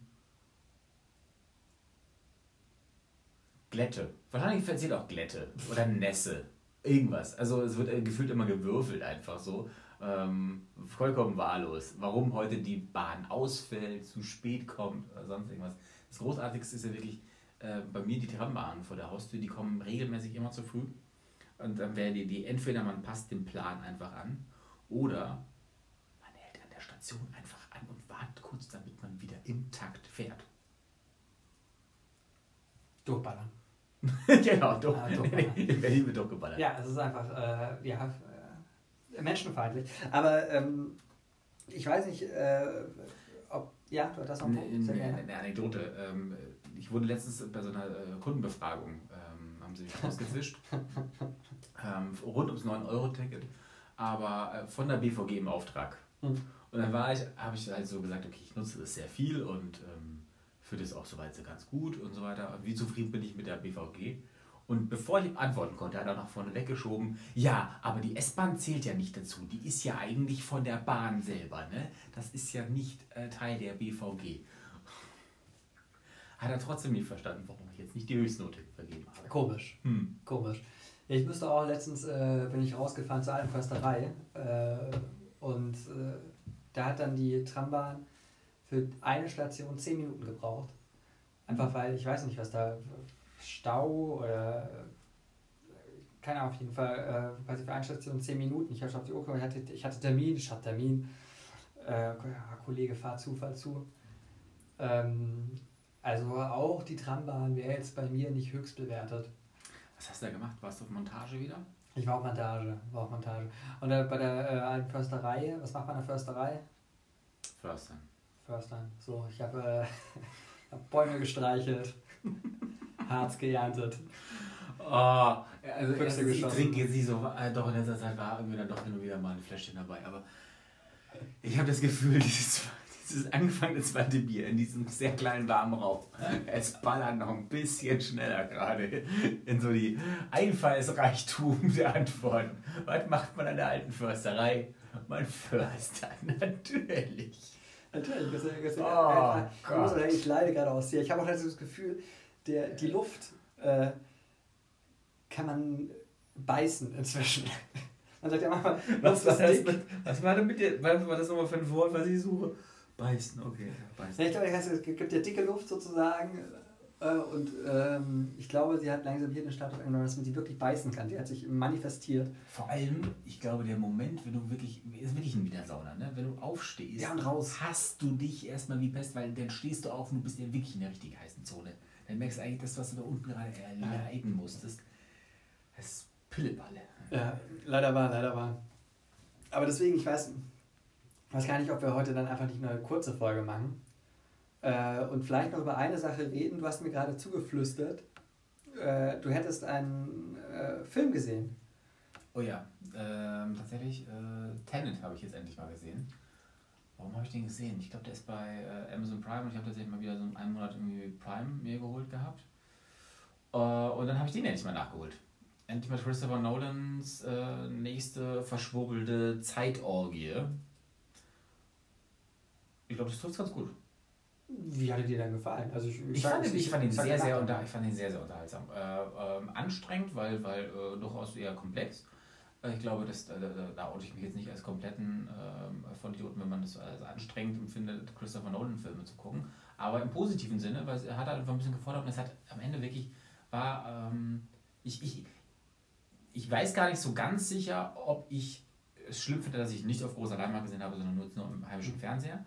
Glätte. Wahrscheinlich erzählt auch Glätte oder Nässe. Irgendwas. Also es wird äh, gefühlt immer gewürfelt einfach so. Ähm, vollkommen wahllos. Warum heute die Bahn ausfällt, zu spät kommt oder sonst irgendwas. Das Großartigste ist ja wirklich äh, bei mir die Trambahnen vor der Haustür, die kommen regelmäßig immer zu früh. Und dann wäre die, die, entweder man passt den Plan einfach an oder man hält an der Station einfach an und wartet kurz, damit man wieder im Takt fährt. Durchballern. genau, doch. Ah, durchballern. In Berlin wird durchgeballert. Ja, es ist einfach äh, ja, äh, menschenfeindlich. Aber ähm, ich weiß nicht, äh, ob. Ja, du hast noch einen Punkt. Sehr Eine, gerne. eine Anekdote. Ähm, Ich wurde letztens bei so einer äh, Kundenbefragung, ähm, haben sie mich rausgefischt, ähm, rund ums 9-Euro-Ticket, aber äh, von der BVG im Auftrag. Hm. Und dann war ich, habe ich halt so gesagt, okay, ich nutze das sehr viel und finde es auch soweit so ganz gut und so weiter. Wie zufrieden bin ich mit der BVG? Und bevor ich antworten konnte, hat er noch vorne weggeschoben, ja, aber die S-Bahn zählt ja nicht dazu. Die ist ja eigentlich von der Bahn selber, ne? Das ist ja nicht äh, Teil der BVG. Hat er trotzdem nicht verstanden, warum ich jetzt nicht die Höchstnote vergeben habe. Komisch, Hm. komisch. Ja, ich musste auch letztens, äh, bin ich rausgefahren zur alten Försterei äh, und äh, da hat dann die Trambahn für eine Station 10 Minuten gebraucht. Einfach weil, ich weiß nicht, was da, Stau oder, keine Ahnung, auf jeden Fall, äh, quasi für eine Station 10 Minuten. Ich habe schon auf die Uhr geguckt, ich hatte, ich hatte Termin, ich hatte Termin, äh, Kollege, fahr zu, fahr zu. Ähm, also auch die Trambahn wäre jetzt bei mir nicht höchst bewertet. Was hast du da gemacht? Warst du auf Montage wieder? Ich war auf Montage, war auf Montage. Und äh, bei der äh, alten Försterei, was macht man in der Försterei? Förstern. Förstern. So, ich habe äh, hab Bäume gestreichelt, Harz geerntet. Oh, also Füchse ich trinke jetzt nicht so, äh, doch in letzter Zeit war irgendwie dann doch und wieder mal ein Fläschchen dabei, aber ich habe das Gefühl, dieses, dieses angefangene zweite Bier in diesem sehr kleinen warmen Raum, es ballert noch ein bisschen schneller gerade in so die Einfallsreichtum der Antworten. Was macht man an der alten Försterei? Man förstert, natürlich. Natürlich, das, ist- Oh, Gott. sagen, ich leide gerade aus dir. Ich habe auch das Gefühl, der, die Luft äh, kann man beißen inzwischen. Man sagt ja manchmal, Was das dick. mit, was war denn mit dir? Was war das nochmal für ein Wort, was ich suche? Beißen, okay. Beißen. Ja, ich glaube, heißt, es gibt ja dicke Luft sozusagen. Äh, und ähm, ich glaube, sie hat langsam hier den Status angenommen, dass man sie wirklich beißen kann. Die hat sich manifestiert. Vor allem, ich glaube, der Moment, wenn du wirklich, ist wirklich ein Wiedersauner, ne? wenn du aufstehst, Ja, und raus. hast du dich erstmal wie Pest, weil dann stehst du auf und du bist ja wirklich in der richtig heißen Zone. Dann merkst du eigentlich das, was du da unten gerade erleiden musstest. Das ist Pilleballe. Ja, leider war, leider war. Aber deswegen, ich weiß, weiß gar nicht, ob wir heute dann einfach nicht nur eine kurze Folge machen. Äh, und vielleicht noch über eine Sache reden. Du hast mir gerade zugeflüstert, äh, du hättest einen äh, Film gesehen. Oh ja, ähm, tatsächlich, äh, Tenet habe ich jetzt endlich mal gesehen. Warum habe ich den gesehen? Ich glaube, der ist bei äh, Amazon Prime und ich habe tatsächlich mal wieder so einen Monat irgendwie Prime mir geholt gehabt. Äh, und dann habe ich den endlich mal nachgeholt. Endlich mal Christopher Nolans nächste verschwurbelte Zeitorgie. Ich glaube, das trifft ganz gut. Wie hat er dir denn gefallen? Also ich, Ich fand, ihn- ich fand ihn sehr, sehr, unter, ich fand ihn sehr, sehr unterhaltsam. Äh, ähm, anstrengend, weil, weil äh, durchaus eher komplex. Äh, Ich glaube, dass, äh, da, da oute ich mich jetzt nicht als kompletten ähm, Vollidioten, wenn man das als anstrengend empfindet, Christopher Nolan-Filme zu gucken. Aber im positiven Sinne, weil er hat halt einfach ein bisschen gefordert und es hat am Ende wirklich, war, ähm, ich, ich, ich weiß gar nicht so ganz sicher, ob ich es schlimm finde, dass ich nicht auf großer Leinwand gesehen habe, sondern nur, nur im heimischen Fernseher.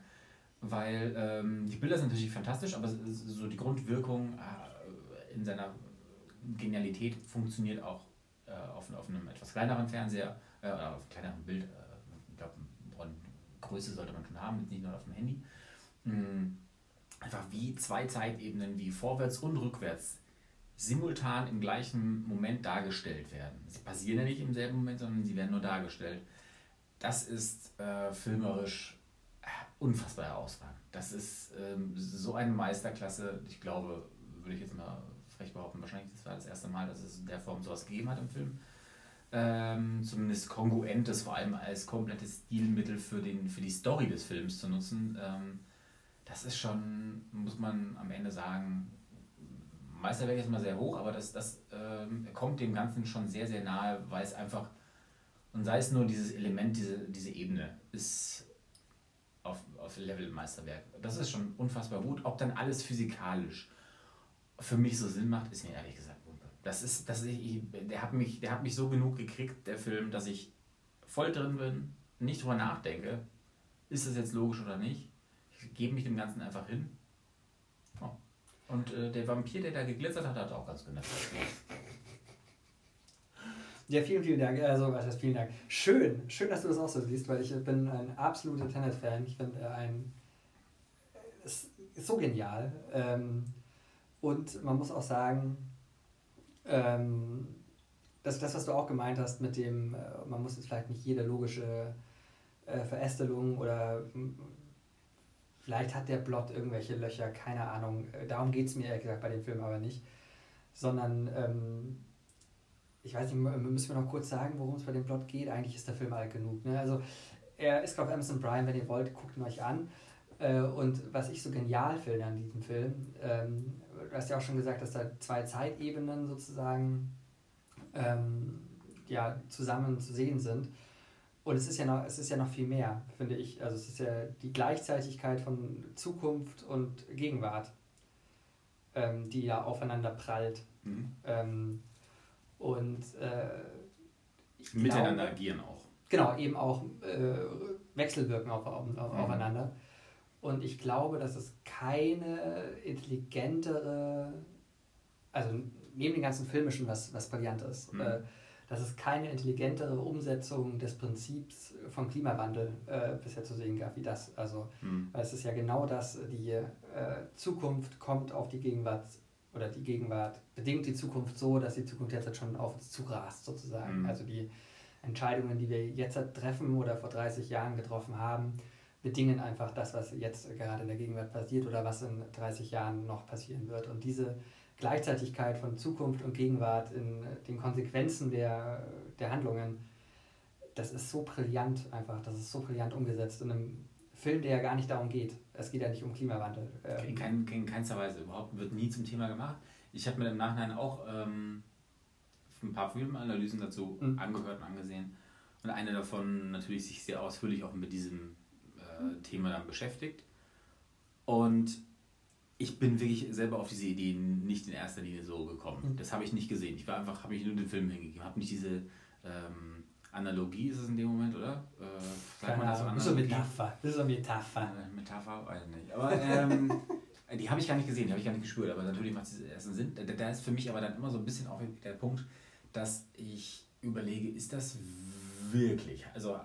Weil ähm, die Bilder sind natürlich fantastisch, aber so die Grundwirkung äh, in seiner Genialität funktioniert auch äh, auf, auf einem etwas kleineren Fernseher, äh, auf einem kleineren Bild. Äh, ich glaube, Größe sollte man schon haben, nicht nur auf dem Handy. Mhm. Einfach wie zwei Zeitebenen, wie vorwärts und rückwärts simultan im gleichen Moment dargestellt werden. Sie passieren ja nicht im selben Moment, sondern sie werden nur dargestellt. Das ist äh, filmerisch unfassbar herausragend. Das ist ähm, so eine Meisterklasse. Ich glaube, würde ich jetzt mal frech behaupten, wahrscheinlich das war das erste Mal, dass es in der Form sowas gegeben hat im Film. Ähm, zumindest kongruentes, vor allem als komplettes Stilmittel für, den, für die Story des Films zu nutzen. Ähm, das ist schon, muss man am Ende sagen, Meisterwerk ist mal sehr hoch, aber das, das ähm, kommt dem Ganzen schon sehr, sehr nahe, weil es einfach, und sei es nur dieses Element, diese, diese Ebene, ist auf, auf Level Meisterwerk. Das ist schon unfassbar gut. Ob dann alles physikalisch für mich so Sinn macht, ist mir ehrlich gesagt Wumpe. Das ist, das ich, der, hat mich, der hat mich so genug gekriegt, der Film, dass ich voll drin bin, nicht drüber nachdenke, ist das jetzt logisch oder nicht. Ich gebe mich dem Ganzen einfach hin und äh, der Vampir, der da geglitzert hat, hat auch ganz genau. Ja, vielen, vielen Dank. Also, was heißt vielen Dank? Schön, schön, dass du das auch so siehst, weil ich bin ein absoluter Tenet-Fan. Ich finde ein. Es ist so genial. Ähm, und man muss auch sagen, ähm, das, das, was du auch gemeint hast mit dem, äh, man muss jetzt vielleicht nicht jede logische äh, Verästelung oder Vielleicht hat der Plot irgendwelche Löcher, keine Ahnung. Äh, darum geht es mir ehrlich gesagt bei dem Film aber nicht. Sondern, ähm, ich weiß nicht, müssen wir noch kurz sagen, worum es bei dem Plot geht? Eigentlich ist der Film alt genug. Ne? Also, er ist auf Amazon Prime, wenn ihr wollt, guckt ihn euch an. Äh, und was ich so genial finde an diesem Film, ähm, du hast ja auch schon gesagt, dass da zwei Zeitebenen sozusagen ähm, ja, zusammen zu sehen sind. Und es ist ja noch, es ist ja noch viel mehr, finde ich. Also es ist ja die Gleichzeitigkeit von Zukunft und Gegenwart, ähm, die ja aufeinander prallt. Mhm. Ähm, und äh, miteinander glaube, agieren auch. Genau, eben auch äh, wechselwirken auf, auf, mhm. aufeinander. Und ich glaube, dass es keine intelligentere, also neben den ganzen Filmischen, was, was brillant ist, mhm. äh, dass es keine intelligentere Umsetzung des Prinzips von Klimawandel äh, bisher zu sehen gab wie das. Also, mhm. weil es ist ja genau das, die äh, Zukunft kommt auf die Gegenwart oder die Gegenwart bedingt die Zukunft so, dass die Zukunft jetzt schon auf uns zurast sozusagen. Mhm. Also die Entscheidungen, die wir jetzt treffen oder vor 30 Jahren getroffen haben, bedingen einfach das, was jetzt gerade in der Gegenwart passiert oder was in 30 Jahren noch passieren wird. Und diese Gleichzeitigkeit von Zukunft und Gegenwart in den Konsequenzen der, der Handlungen, das ist so brillant einfach, das ist so brillant umgesetzt in einem Film, der ja gar nicht darum geht. Es geht ja nicht um Klimawandel. Ähm, in, kein, in keinster Weise überhaupt, wird nie zum Thema gemacht. Ich habe mir im Nachhinein auch ähm, ein paar Filmanalysen dazu mhm. angehört und angesehen. Und eine davon natürlich sich sehr ausführlich auch mit diesem äh, Thema dann beschäftigt. Und ich bin wirklich selber auf diese Idee nicht in erster Linie so gekommen. Mhm. Das habe ich nicht gesehen. Ich war einfach, habe ich nur den Film hingegeben, habe nicht diese ähm, Analogie ist es in dem Moment, oder? Äh, sagt man das so Das ist eine Metapher. Das ist eine Metapher. Äh, Metapher, weiß ich nicht. Aber ähm, die habe ich gar nicht gesehen, die habe ich gar nicht gespürt. Aber natürlich macht es ersten Sinn. Da, da ist für mich aber dann immer so ein bisschen auch der Punkt, dass ich überlege, ist das wirklich, also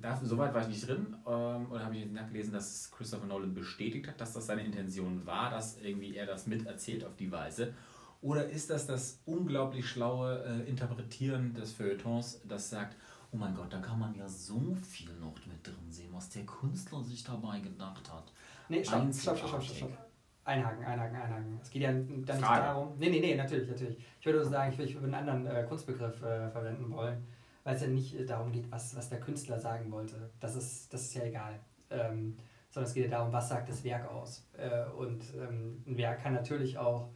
da, soweit war ich nicht drin, ähm, oder habe ich nachgelesen, dass Christopher Nolan bestätigt hat, dass das seine Intention war, dass irgendwie er das miterzählt auf die Weise. Oder ist das das unglaublich schlaue äh, Interpretieren des Feuilletons, das sagt, oh mein Gott, da kann man ja so viel noch mit drin sehen, was der Künstler sich dabei gedacht hat. Nee, stopp, stopp, stopp, stopp, stopp. Einhaken, einhaken, einhaken. Es geht ja dann nicht darum. Nee, nee, nee, natürlich, natürlich. Ich würde sagen, ich würde, ich würde einen anderen äh, Kunstbegriff äh, verwenden wollen weil es ja nicht darum geht, was, was der Künstler sagen wollte. Das ist, das ist ja egal. Ähm, sondern es geht ja darum, was sagt das Werk aus. Äh, und ähm, ein Werk kann natürlich auch.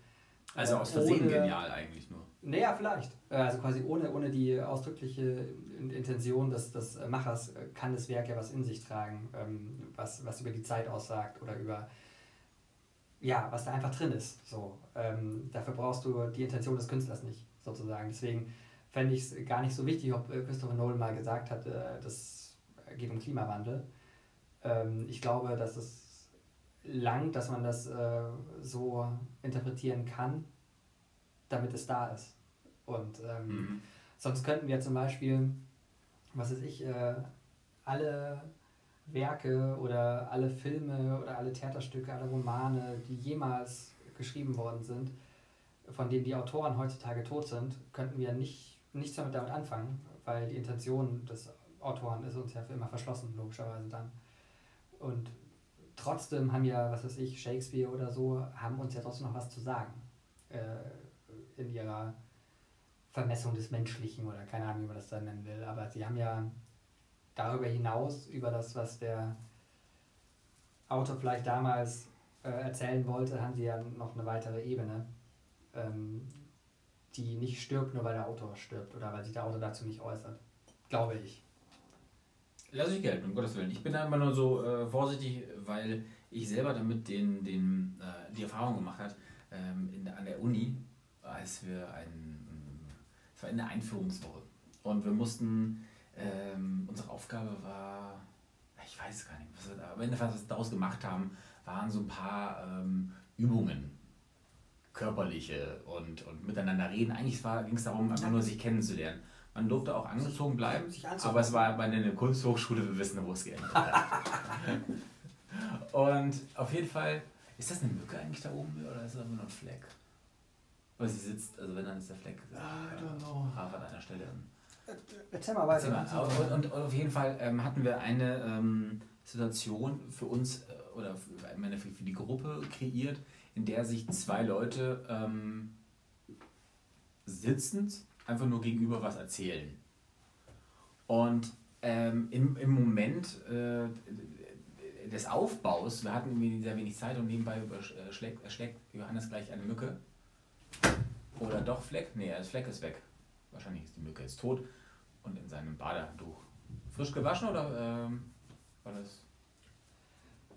Äh, also aus Versehen ohne, genial eigentlich nur. Naja, vielleicht. Äh, also quasi ohne, ohne die ausdrückliche Intention des, des Machers äh, kann das Werk ja was in sich tragen, ähm, was, was über die Zeit aussagt oder über ja, was da einfach drin ist. So, ähm, dafür brauchst du die Intention des Künstlers nicht, sozusagen. Deswegen fände ich es gar nicht so wichtig, ob Christopher Nolan mal gesagt hat, äh, das geht um Klimawandel. Ähm, ich glaube, dass es lang, dass man das äh, so interpretieren kann, damit es da ist. Und ähm, mhm. sonst könnten wir zum Beispiel, was weiß ich, äh, alle Werke oder alle Filme oder alle Theaterstücke, alle Romane, die jemals geschrieben worden sind, von denen die Autoren heutzutage tot sind, könnten wir nicht, nichts damit, damit anfangen, weil die Intention des Autoren ist uns ja für immer verschlossen, logischerweise dann. Und trotzdem haben ja, was weiß ich, Shakespeare oder so, haben uns ja trotzdem noch was zu sagen. Äh, in ihrer Vermessung des Menschlichen oder keine Ahnung, wie man das dann nennen will. Aber sie haben ja darüber hinaus, über das, was der Autor vielleicht damals äh, erzählen wollte, haben sie ja noch eine weitere Ebene, ähm, die nicht stirbt, nur weil der Autor stirbt oder weil sich der Autor dazu nicht äußert. Glaube ich. Lass ich gelten, um Gottes Willen. Ich bin da immer nur so äh, vorsichtig, weil ich selber damit den, den, äh, die Erfahrung gemacht habe, ähm, in, an der Uni, als wir ein, es war in der Einführungswoche und wir mussten ähm, unsere Aufgabe war, ich weiß gar nicht, was wir, am Ende, was wir daraus gemacht haben, waren so ein paar ähm, Übungen, körperliche und, und miteinander reden. Eigentlich ging es darum, einfach nur sich kennenzulernen. Man durfte auch angezogen bleiben, aber es war bei einer Kunsthochschule, wir wissen, wo es geht. und auf jeden Fall, ist das eine Mücke eigentlich da oben oder ist das nur ein Fleck? Weil sie sitzt, also wenn dann ist der Fleck I don't know. an einer Stelle. Erzähl mal weiter. Erzähl mal. Und, und, und, auf jeden Fall ähm, hatten wir eine ähm, Situation für uns äh, oder für, für, die Gruppe kreiert, in der sich zwei Leute ähm, sitzend einfach nur gegenüber was erzählen. Und ähm, im, im Moment äh, des Aufbaus, wir hatten irgendwie sehr wenig Zeit und nebenbei schlägt, schlägt Johannes gleich eine Mücke. Oder doch Fleck? Nee, das Fleck ist weg. Wahrscheinlich ist die Mücke jetzt tot und in seinem Badehandtuch. Frisch gewaschen oder ähm, war das?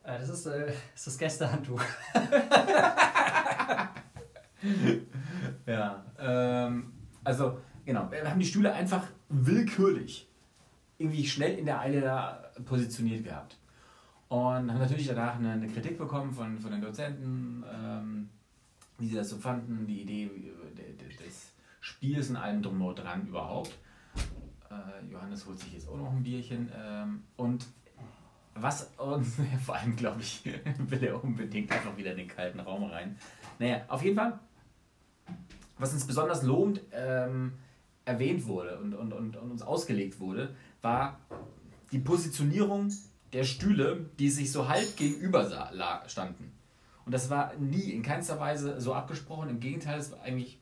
Äh, das, ist, äh, ist das Gästehandtuch. ja, ähm, also genau, wir haben die Stühle einfach willkürlich irgendwie schnell in der Eile da positioniert gehabt. Und haben natürlich danach eine, eine Kritik bekommen von, von den Dozenten, ähm, wie sie das so fanden, die Idee des Spiels und allem drum und dran überhaupt. Äh, Johannes holt sich jetzt auch noch ein Bierchen. Ähm, und was uns, vor allem glaube ich, will er unbedingt einfach wieder in den kalten Raum rein. Naja, auf jeden Fall, was uns besonders lobend ähm, erwähnt wurde und, und, und, und uns ausgelegt wurde, war die Positionierung der Stühle, die sich so halb gegenüber standen. Und das war nie in keinster Weise so abgesprochen. Im Gegenteil, es war eigentlich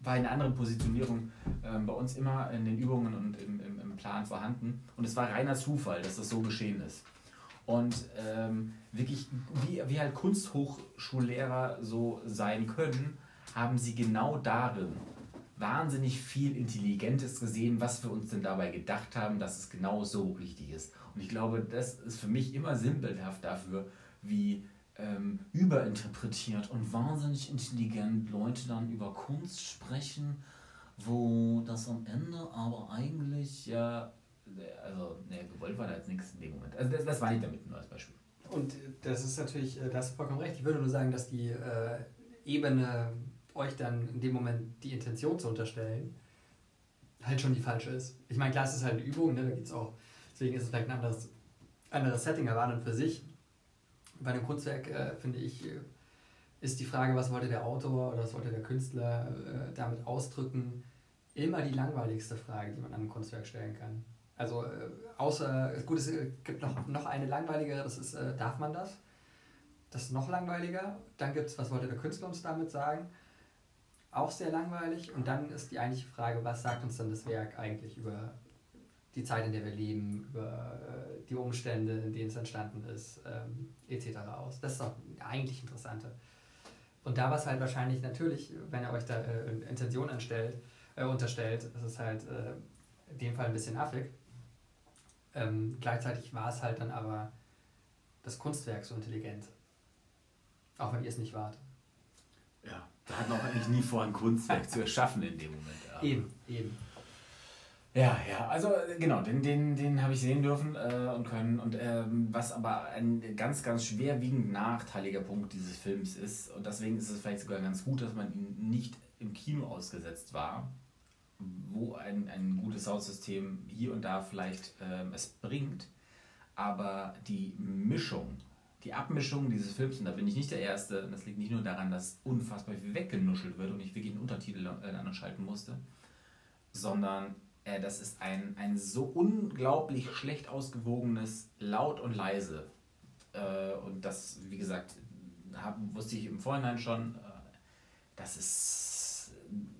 war eine andere Positionierung äh, bei uns immer in den Übungen und im, im, im, Plan vorhanden. Und es war reiner Zufall, dass das so geschehen ist. Und ähm, wirklich, wie, wie halt Kunsthochschullehrer so sein können, haben sie genau darin wahnsinnig viel Intelligentes gesehen, was wir uns denn dabei gedacht haben, dass es genau so richtig ist. Und ich glaube, das ist für mich immer sinnbildhaft dafür, wie ähm, überinterpretiert und wahnsinnig intelligent Leute dann über Kunst sprechen, wo das am Ende aber eigentlich ja, also, ne, gewollt war da jetzt nichts in dem Moment. Also das, das war nicht damit nur als Beispiel. Und das ist natürlich, äh, da hast du vollkommen recht. Ich würde nur sagen, dass die äh, Ebene, euch dann in dem Moment die Intention zu unterstellen, halt schon die falsche ist. Ich meine, klar, es ist halt eine Übung, ne? da geht's auch, deswegen ist es vielleicht ein anderes, anderes Setting, aber an und für sich bei einem Kunstwerk, äh, finde ich, äh, ist die Frage, was wollte der Autor oder was wollte der Künstler äh, damit ausdrücken, immer die langweiligste Frage, die man an einem Kunstwerk stellen kann. Also äh, außer, gut, es gibt noch, noch eine langweiligere, das ist, äh, darf man das? Das ist noch langweiliger. Dann gibt es, was wollte der Künstler uns damit sagen? Auch sehr langweilig. Und dann ist die eigentliche Frage, was sagt uns denn das Werk eigentlich über die Zeit, in der wir leben, über äh, die Umstände, in denen es entstanden ist, ähm, etc. aus. Das ist auch eigentlich Interessante. Und da war es halt wahrscheinlich natürlich, wenn ihr euch da äh, Intention anstellt, äh, unterstellt, ist halt äh, in dem Fall ein bisschen affig. Ähm, gleichzeitig war es halt dann aber das Kunstwerk so intelligent. Auch wenn ihr es nicht wart. Ja, wir hatten auch eigentlich nie vor, ein Kunstwerk zu erschaffen in dem Moment. haben. Eben, eben. Ja, ja, also äh, genau, den, den, den habe ich sehen dürfen äh, und können. Und ähm, was aber ein ganz, ganz schwerwiegend nachteiliger Punkt dieses Films ist, und deswegen ist es vielleicht sogar ganz gut, dass man ihn nicht im Kino ausgesetzt war, wo ein, ein gutes Soundsystem hier und da vielleicht ähm, es bringt, aber die Mischung, die Abmischung dieses Films, und da bin ich nicht der Erste, und das liegt nicht nur daran, dass unfassbar viel weggenuschelt wird und ich wirklich einen Untertitel äh, anschalten musste, sondern äh, das ist ein, ein so unglaublich schlecht ausgewogenes Laut und Leise. Äh, und das, wie gesagt, hab, wusste ich im Vorhinein schon, äh, dass es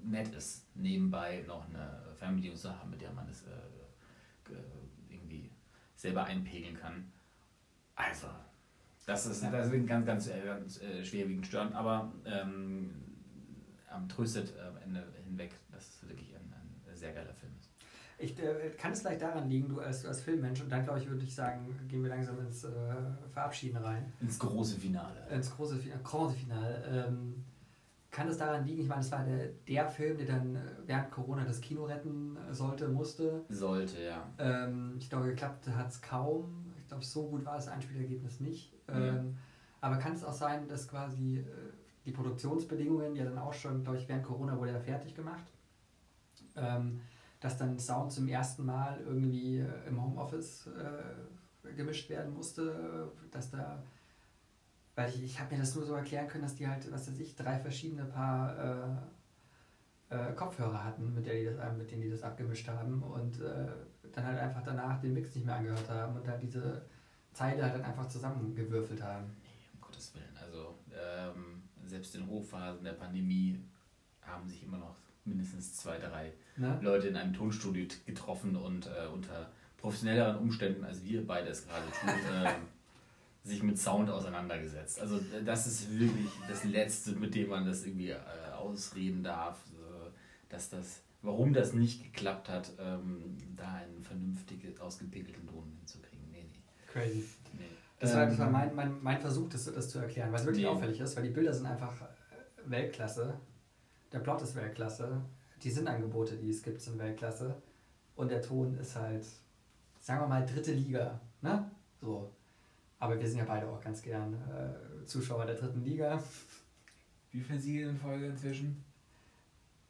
nett ist, nebenbei noch eine Fernbedienung zu haben, mit der man es äh, irgendwie selber einpegeln kann. Also, das ist, das ist ganz, ganz, äh, ganz äh, schwerwiegend störend, aber ähm, tröstet am Ende hinweg, dass es wirklich ein, ein sehr geiler Film ist. Ich äh, kann es vielleicht daran liegen, du als, du als Filmmensch, und dann glaube ich, würde ich sagen, gehen wir langsam ins äh, Verabschieden rein. Ins große Finale. Ins große, große Finale. Ähm, kann es daran liegen, ich meine, es war der, der Film, der dann äh, während Corona das Kino retten äh, sollte, musste. Sollte, ja. Ähm, ich glaube, geklappt hat es kaum. Ich glaube, so gut war das Einspielergebnis nicht. Ähm, ja. Aber kann es auch sein, dass quasi äh, die Produktionsbedingungen ja dann auch schon, glaube ich, während Corona wurde ja fertig gemacht. Ähm, dass dann Sound zum ersten Mal irgendwie äh, im Homeoffice äh, gemischt werden musste, dass da, weil ich, ich habe mir das nur so erklären können, dass die halt, was weiß ich, drei verschiedene Paar äh, äh, Kopfhörer hatten, mit, der die das, mit denen die das abgemischt haben und äh, dann halt einfach danach den Mix nicht mehr angehört haben und halt diese Zeile halt dann einfach zusammengewürfelt haben. Nee, um Gottes Willen. Also ähm, selbst in Hochphasen der Pandemie haben sich immer noch mindestens zwei, drei Na? Leute in einem Tonstudio getroffen und äh, unter professionelleren Umständen, als wir beide es gerade tun, äh, sich mit Sound auseinandergesetzt. Also das ist wirklich das Letzte, mit dem man das irgendwie äh, ausreden darf, dass das, warum das nicht geklappt hat, ähm, da einen vernünftig ausgepickelten Ton hinzukriegen. Nee, nee. Crazy. Nee. Das war, das war ähm, mein, mein, mein Versuch, das, das zu erklären, weil es wirklich nee. auffällig ist, weil die Bilder sind einfach äh, Weltklasse der Plot ist Weltklasse, die Sinnangebote, die es gibt, sind Weltklasse und der Ton ist halt, sagen wir mal, dritte Liga. Ne? So. Aber wir sind ja beide auch ganz gern äh, Zuschauer der dritten Liga. Wie viele Siege in Folge inzwischen?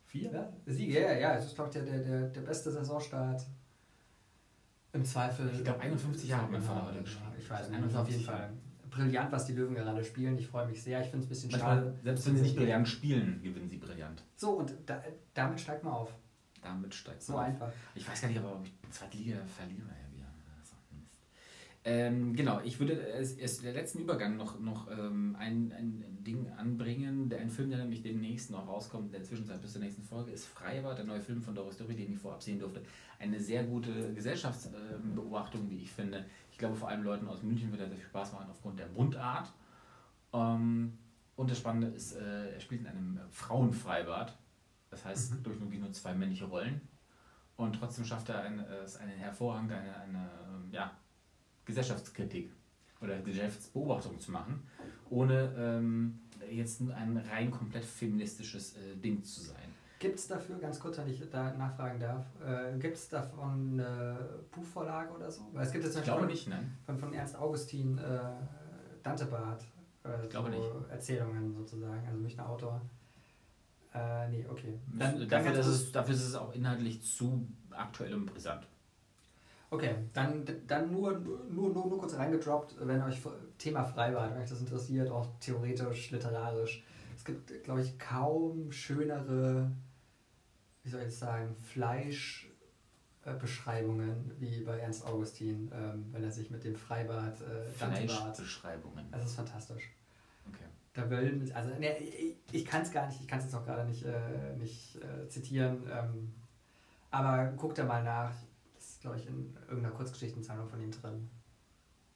Vier? Ja, Siege, ja, ja. Es ist, glaube ich, der, der, der beste Saisonstart. Im Zweifel. Ich glaube, 51 Jahre hat mein Vater heute geschrieben. Ich weiß nicht, auf jeden Fall brillant, was die Löwen gerade spielen. Ich freue mich sehr. Ich finde es ein bisschen Manchmal, schade. Selbst wenn sie nicht brillant spielen, gewinnen sie brillant. So, und da, damit steigt man auf. Damit steigt man so auf. einfach. Ich weiß gar nicht, ob ich zweite Liga verliere ja wieder. Ähm, genau, ich würde es der letzten Übergang noch, noch ähm, ein, ein Ding anbringen. Der, ein Film, der nämlich demnächst noch rauskommt, in der Zwischenzeit bis zur nächsten Folge, ist Freibad, der neue Film von Doris Story, den ich vorab sehen durfte. Eine sehr gute Gesellschaftsbeobachtung, wie ich finde. Ich glaube, vor allem Leuten aus München wird er sehr viel Spaß machen aufgrund der Mundart. Ähm, und das Spannende ist, äh, er spielt in einem Frauenfreibad. Das heißt, mhm. durch wirklich nur zwei männliche Rollen. Und trotzdem schafft er ein, äh, einen hervorragend eine, eine ja, Gesellschaftskritik oder Gesellschaftsbeobachtung zu machen, ohne ähm, jetzt ein rein komplett feministisches äh, Ding zu sein. Gibt es dafür, ganz kurz, wenn ich da nachfragen darf, äh, gibt es davon eine Buchvorlage oder so? Weil es gibt jetzt ich glaube nicht, nein. Von, von Ernst Augustin äh, Dantebart. Äh, ich glaube so nicht. Erzählungen sozusagen, also Münchner Autor. Äh, nee, okay. Dann, dafür, ist es, dafür ist es auch inhaltlich zu aktuell und brisant. Okay, dann, dann nur, nur, nur, nur kurz reingedroppt, wenn euch Thema Freibad, wenn euch das interessiert, auch theoretisch, literarisch. Es gibt, glaube ich, kaum schönere wie soll ich sagen, Fleischbeschreibungen wie bei Ernst Augustin, ähm, wenn er sich mit dem Freibad äh, Fleischbeschreibungen. Das ist fantastisch. Okay. Da will, also ne, ich, ich kann es gar nicht, ich kann es jetzt auch gerade nicht, äh, nicht äh, zitieren, ähm, aber guckt da mal nach. Glaube ich, in irgendeiner Kurzgeschichtensammlung von ihm drin.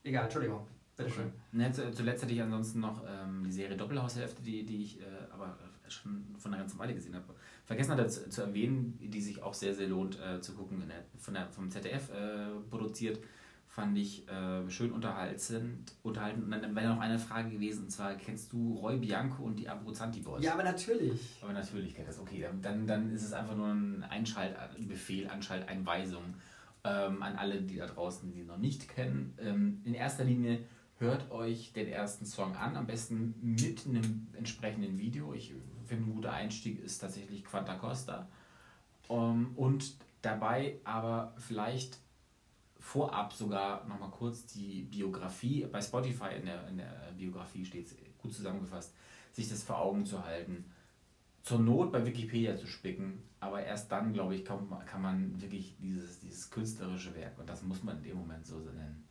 Egal, Entschuldigung. Bitteschön. Okay. Ne, zuletzt hatte ich ansonsten noch ähm, die Serie Doppelhaushälfte, die, die ich äh, aber schon von einer ganzen Weile gesehen habe vergessen hatte zu, zu, erwähnen, die sich auch sehr, sehr lohnt äh, zu gucken, der, von der, vom ZDF äh, produziert, Fand ich äh, schön unterhaltend. unterhaltend. Und dann wäre noch eine Frage gewesen, und zwar, kennst du Roy Bianco und die Abruzzanti Boys? Ja, aber natürlich. Aber natürlich kennt das. Okay, dann, dann ist es einfach nur ein Einschaltbefehl, Anschalteinweisung ähm, an alle, die da draußen, die noch nicht kennen. Ähm, in erster Linie hört euch den ersten Song an, am besten mit einem entsprechenden Video. Ich finde, ein guter Einstieg ist tatsächlich Quanta Costa. Um, ähm, und dabei aber vielleicht vorab sogar nochmal kurz die Biografie, bei Spotify in der, in der Biografie steht es gut zusammengefasst, sich das vor Augen zu halten. Zur Not bei Wikipedia zu spicken, aber erst dann, glaube ich, kann, kann man wirklich dieses, dieses künstlerische Werk, und das muss man in dem Moment so nennen,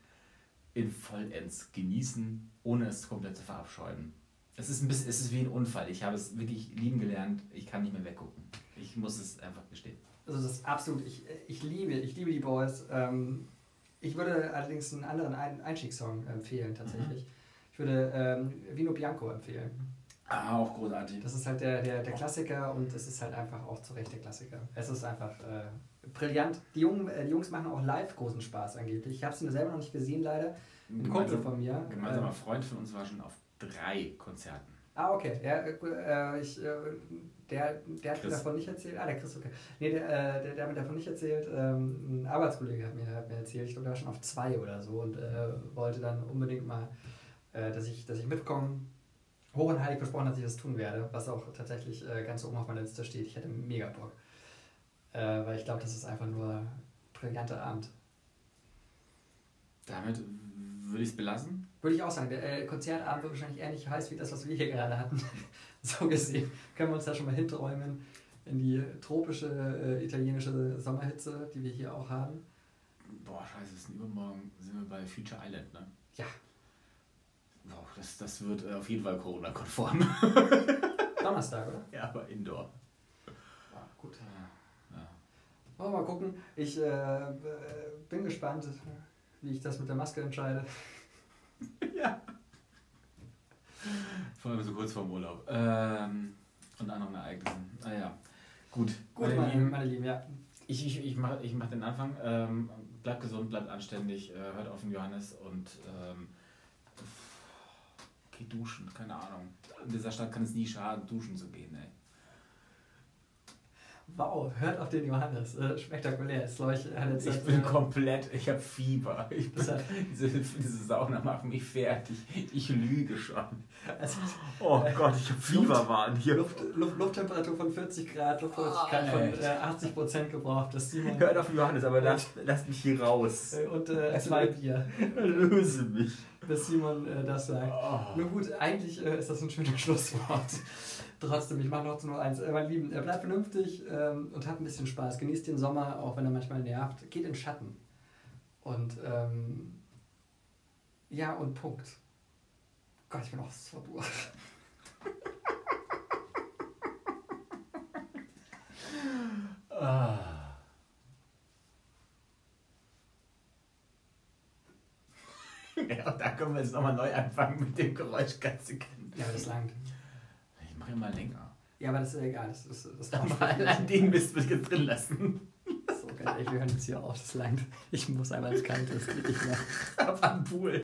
in vollends genießen, ohne es komplett zu verabscheuen. Es ist, ein bisschen, es ist wie ein Unfall. Ich habe es wirklich lieben gelernt. Ich kann nicht mehr weggucken. Ich muss es einfach gestehen. Also das ist absolut, ich, ich liebe, ich liebe die Boys. Ähm, ich würde allerdings einen anderen Einstiegssong empfehlen tatsächlich. Mhm. Ich würde ähm, Vino Bianco empfehlen. Ah, auch großartig. Das ist halt der, der, der Klassiker und es ist halt einfach auch zu Recht der Klassiker. Es ist einfach äh, brillant. Die, Jungen, äh, die Jungs machen auch live großen Spaß angeblich. Ich habe sie nur selber noch nicht gesehen, leider. Ein Kumpel von mir. Ein gemeinsamer äh, Freund von uns war schon auf drei Konzerten. Ah, okay. Ja, äh, ich, äh, der, der hat mir davon nicht erzählt. Ah, der Chris, okay. Nee, der, äh, der, der hat mir davon nicht erzählt. Ähm, ein Arbeitskollege hat mir, hat mir erzählt. Ich glaube, der war schon auf zwei oder so und äh, wollte dann unbedingt mal, äh, dass, ich, dass ich mitkomme. Hoch und heilig versprochen, dass ich das tun werde, was auch tatsächlich äh, ganz oben auf meiner Liste steht. Ich hätte mega Bock. weil ich glaube, das ist einfach nur ein brillanter Abend. Damit würde ich es belassen? Würde ich auch sagen. Der äh, Konzertabend wird wahrscheinlich ähnlich heiß wie das, was wir hier gerade hatten. so gesehen können wir uns da schon mal hinträumen in die tropische äh, italienische Sommerhitze, die wir hier auch haben. Boah, scheiße, ist übermorgen sind wir bei Future Island, ne? Ja. Wow, das, das wird äh, auf jeden Fall Corona-konform. Donnerstag, oder? Ja, aber Indoor. Ja, gut. Ja. Wollen wir mal gucken. Ich äh, bin gespannt, wie ich das mit der Maske entscheide. ja. Vor allem so kurz vorm Urlaub. Ähm, und anderen Ereignissen. Ah ja. Gut. Gut, meine, meine, Lieben, meine Lieben, ja. Ich, ich, ich mache ich mach den Anfang. Ähm, bleibt gesund, bleibt anständig, äh, hört auf den Johannes und ähm, geht duschen, keine Ahnung. In dieser Stadt kann es nie schaden, duschen zu gehen, ey. Wow, hört auf den Johannes. Äh, spektakulär. Ist, ich, ich bin äh, komplett, ich habe Fieber. Ich bin, diese, diese Sauna macht mich fertig. Ich lüge schon. Also, oh äh, Gott, ich habe Fieberwahn hier. Luft, Luft, Lufttemperatur von 40 Grad, Luftfeuchtigkeit oh, von äh, 80 Prozent gebraucht. Das Simon Hört auf Johannes, aber lass, lass mich hier raus. Äh, und äh, zwei Bier. Löse mich. Bis Simon äh, das sagt. Oh. Nur gut, eigentlich ist das ein schönes Schlusswort. Trotzdem, ich mache noch nur eins. Äh, mein Lieben, bleibt vernünftig ähm, und habt ein bisschen Spaß. Genießt den Sommer, auch wenn er manchmal nervt. Geht in Schatten. Und ähm, ja, und Punkt. Gott, ich bin auch so durch. ah. Ja, da können wir jetzt nochmal neu anfangen mit dem Geräusch ganz kennen. Ja, das langt mache immer länger. Ja, aber das ist egal. Das, ist, das aber allein den Mist will ich jetzt drin lassen. So geil, wir hören jetzt hier auf, das langt. Ich muss einmal ins Kalte, das geht nicht mehr. Ab am Pool.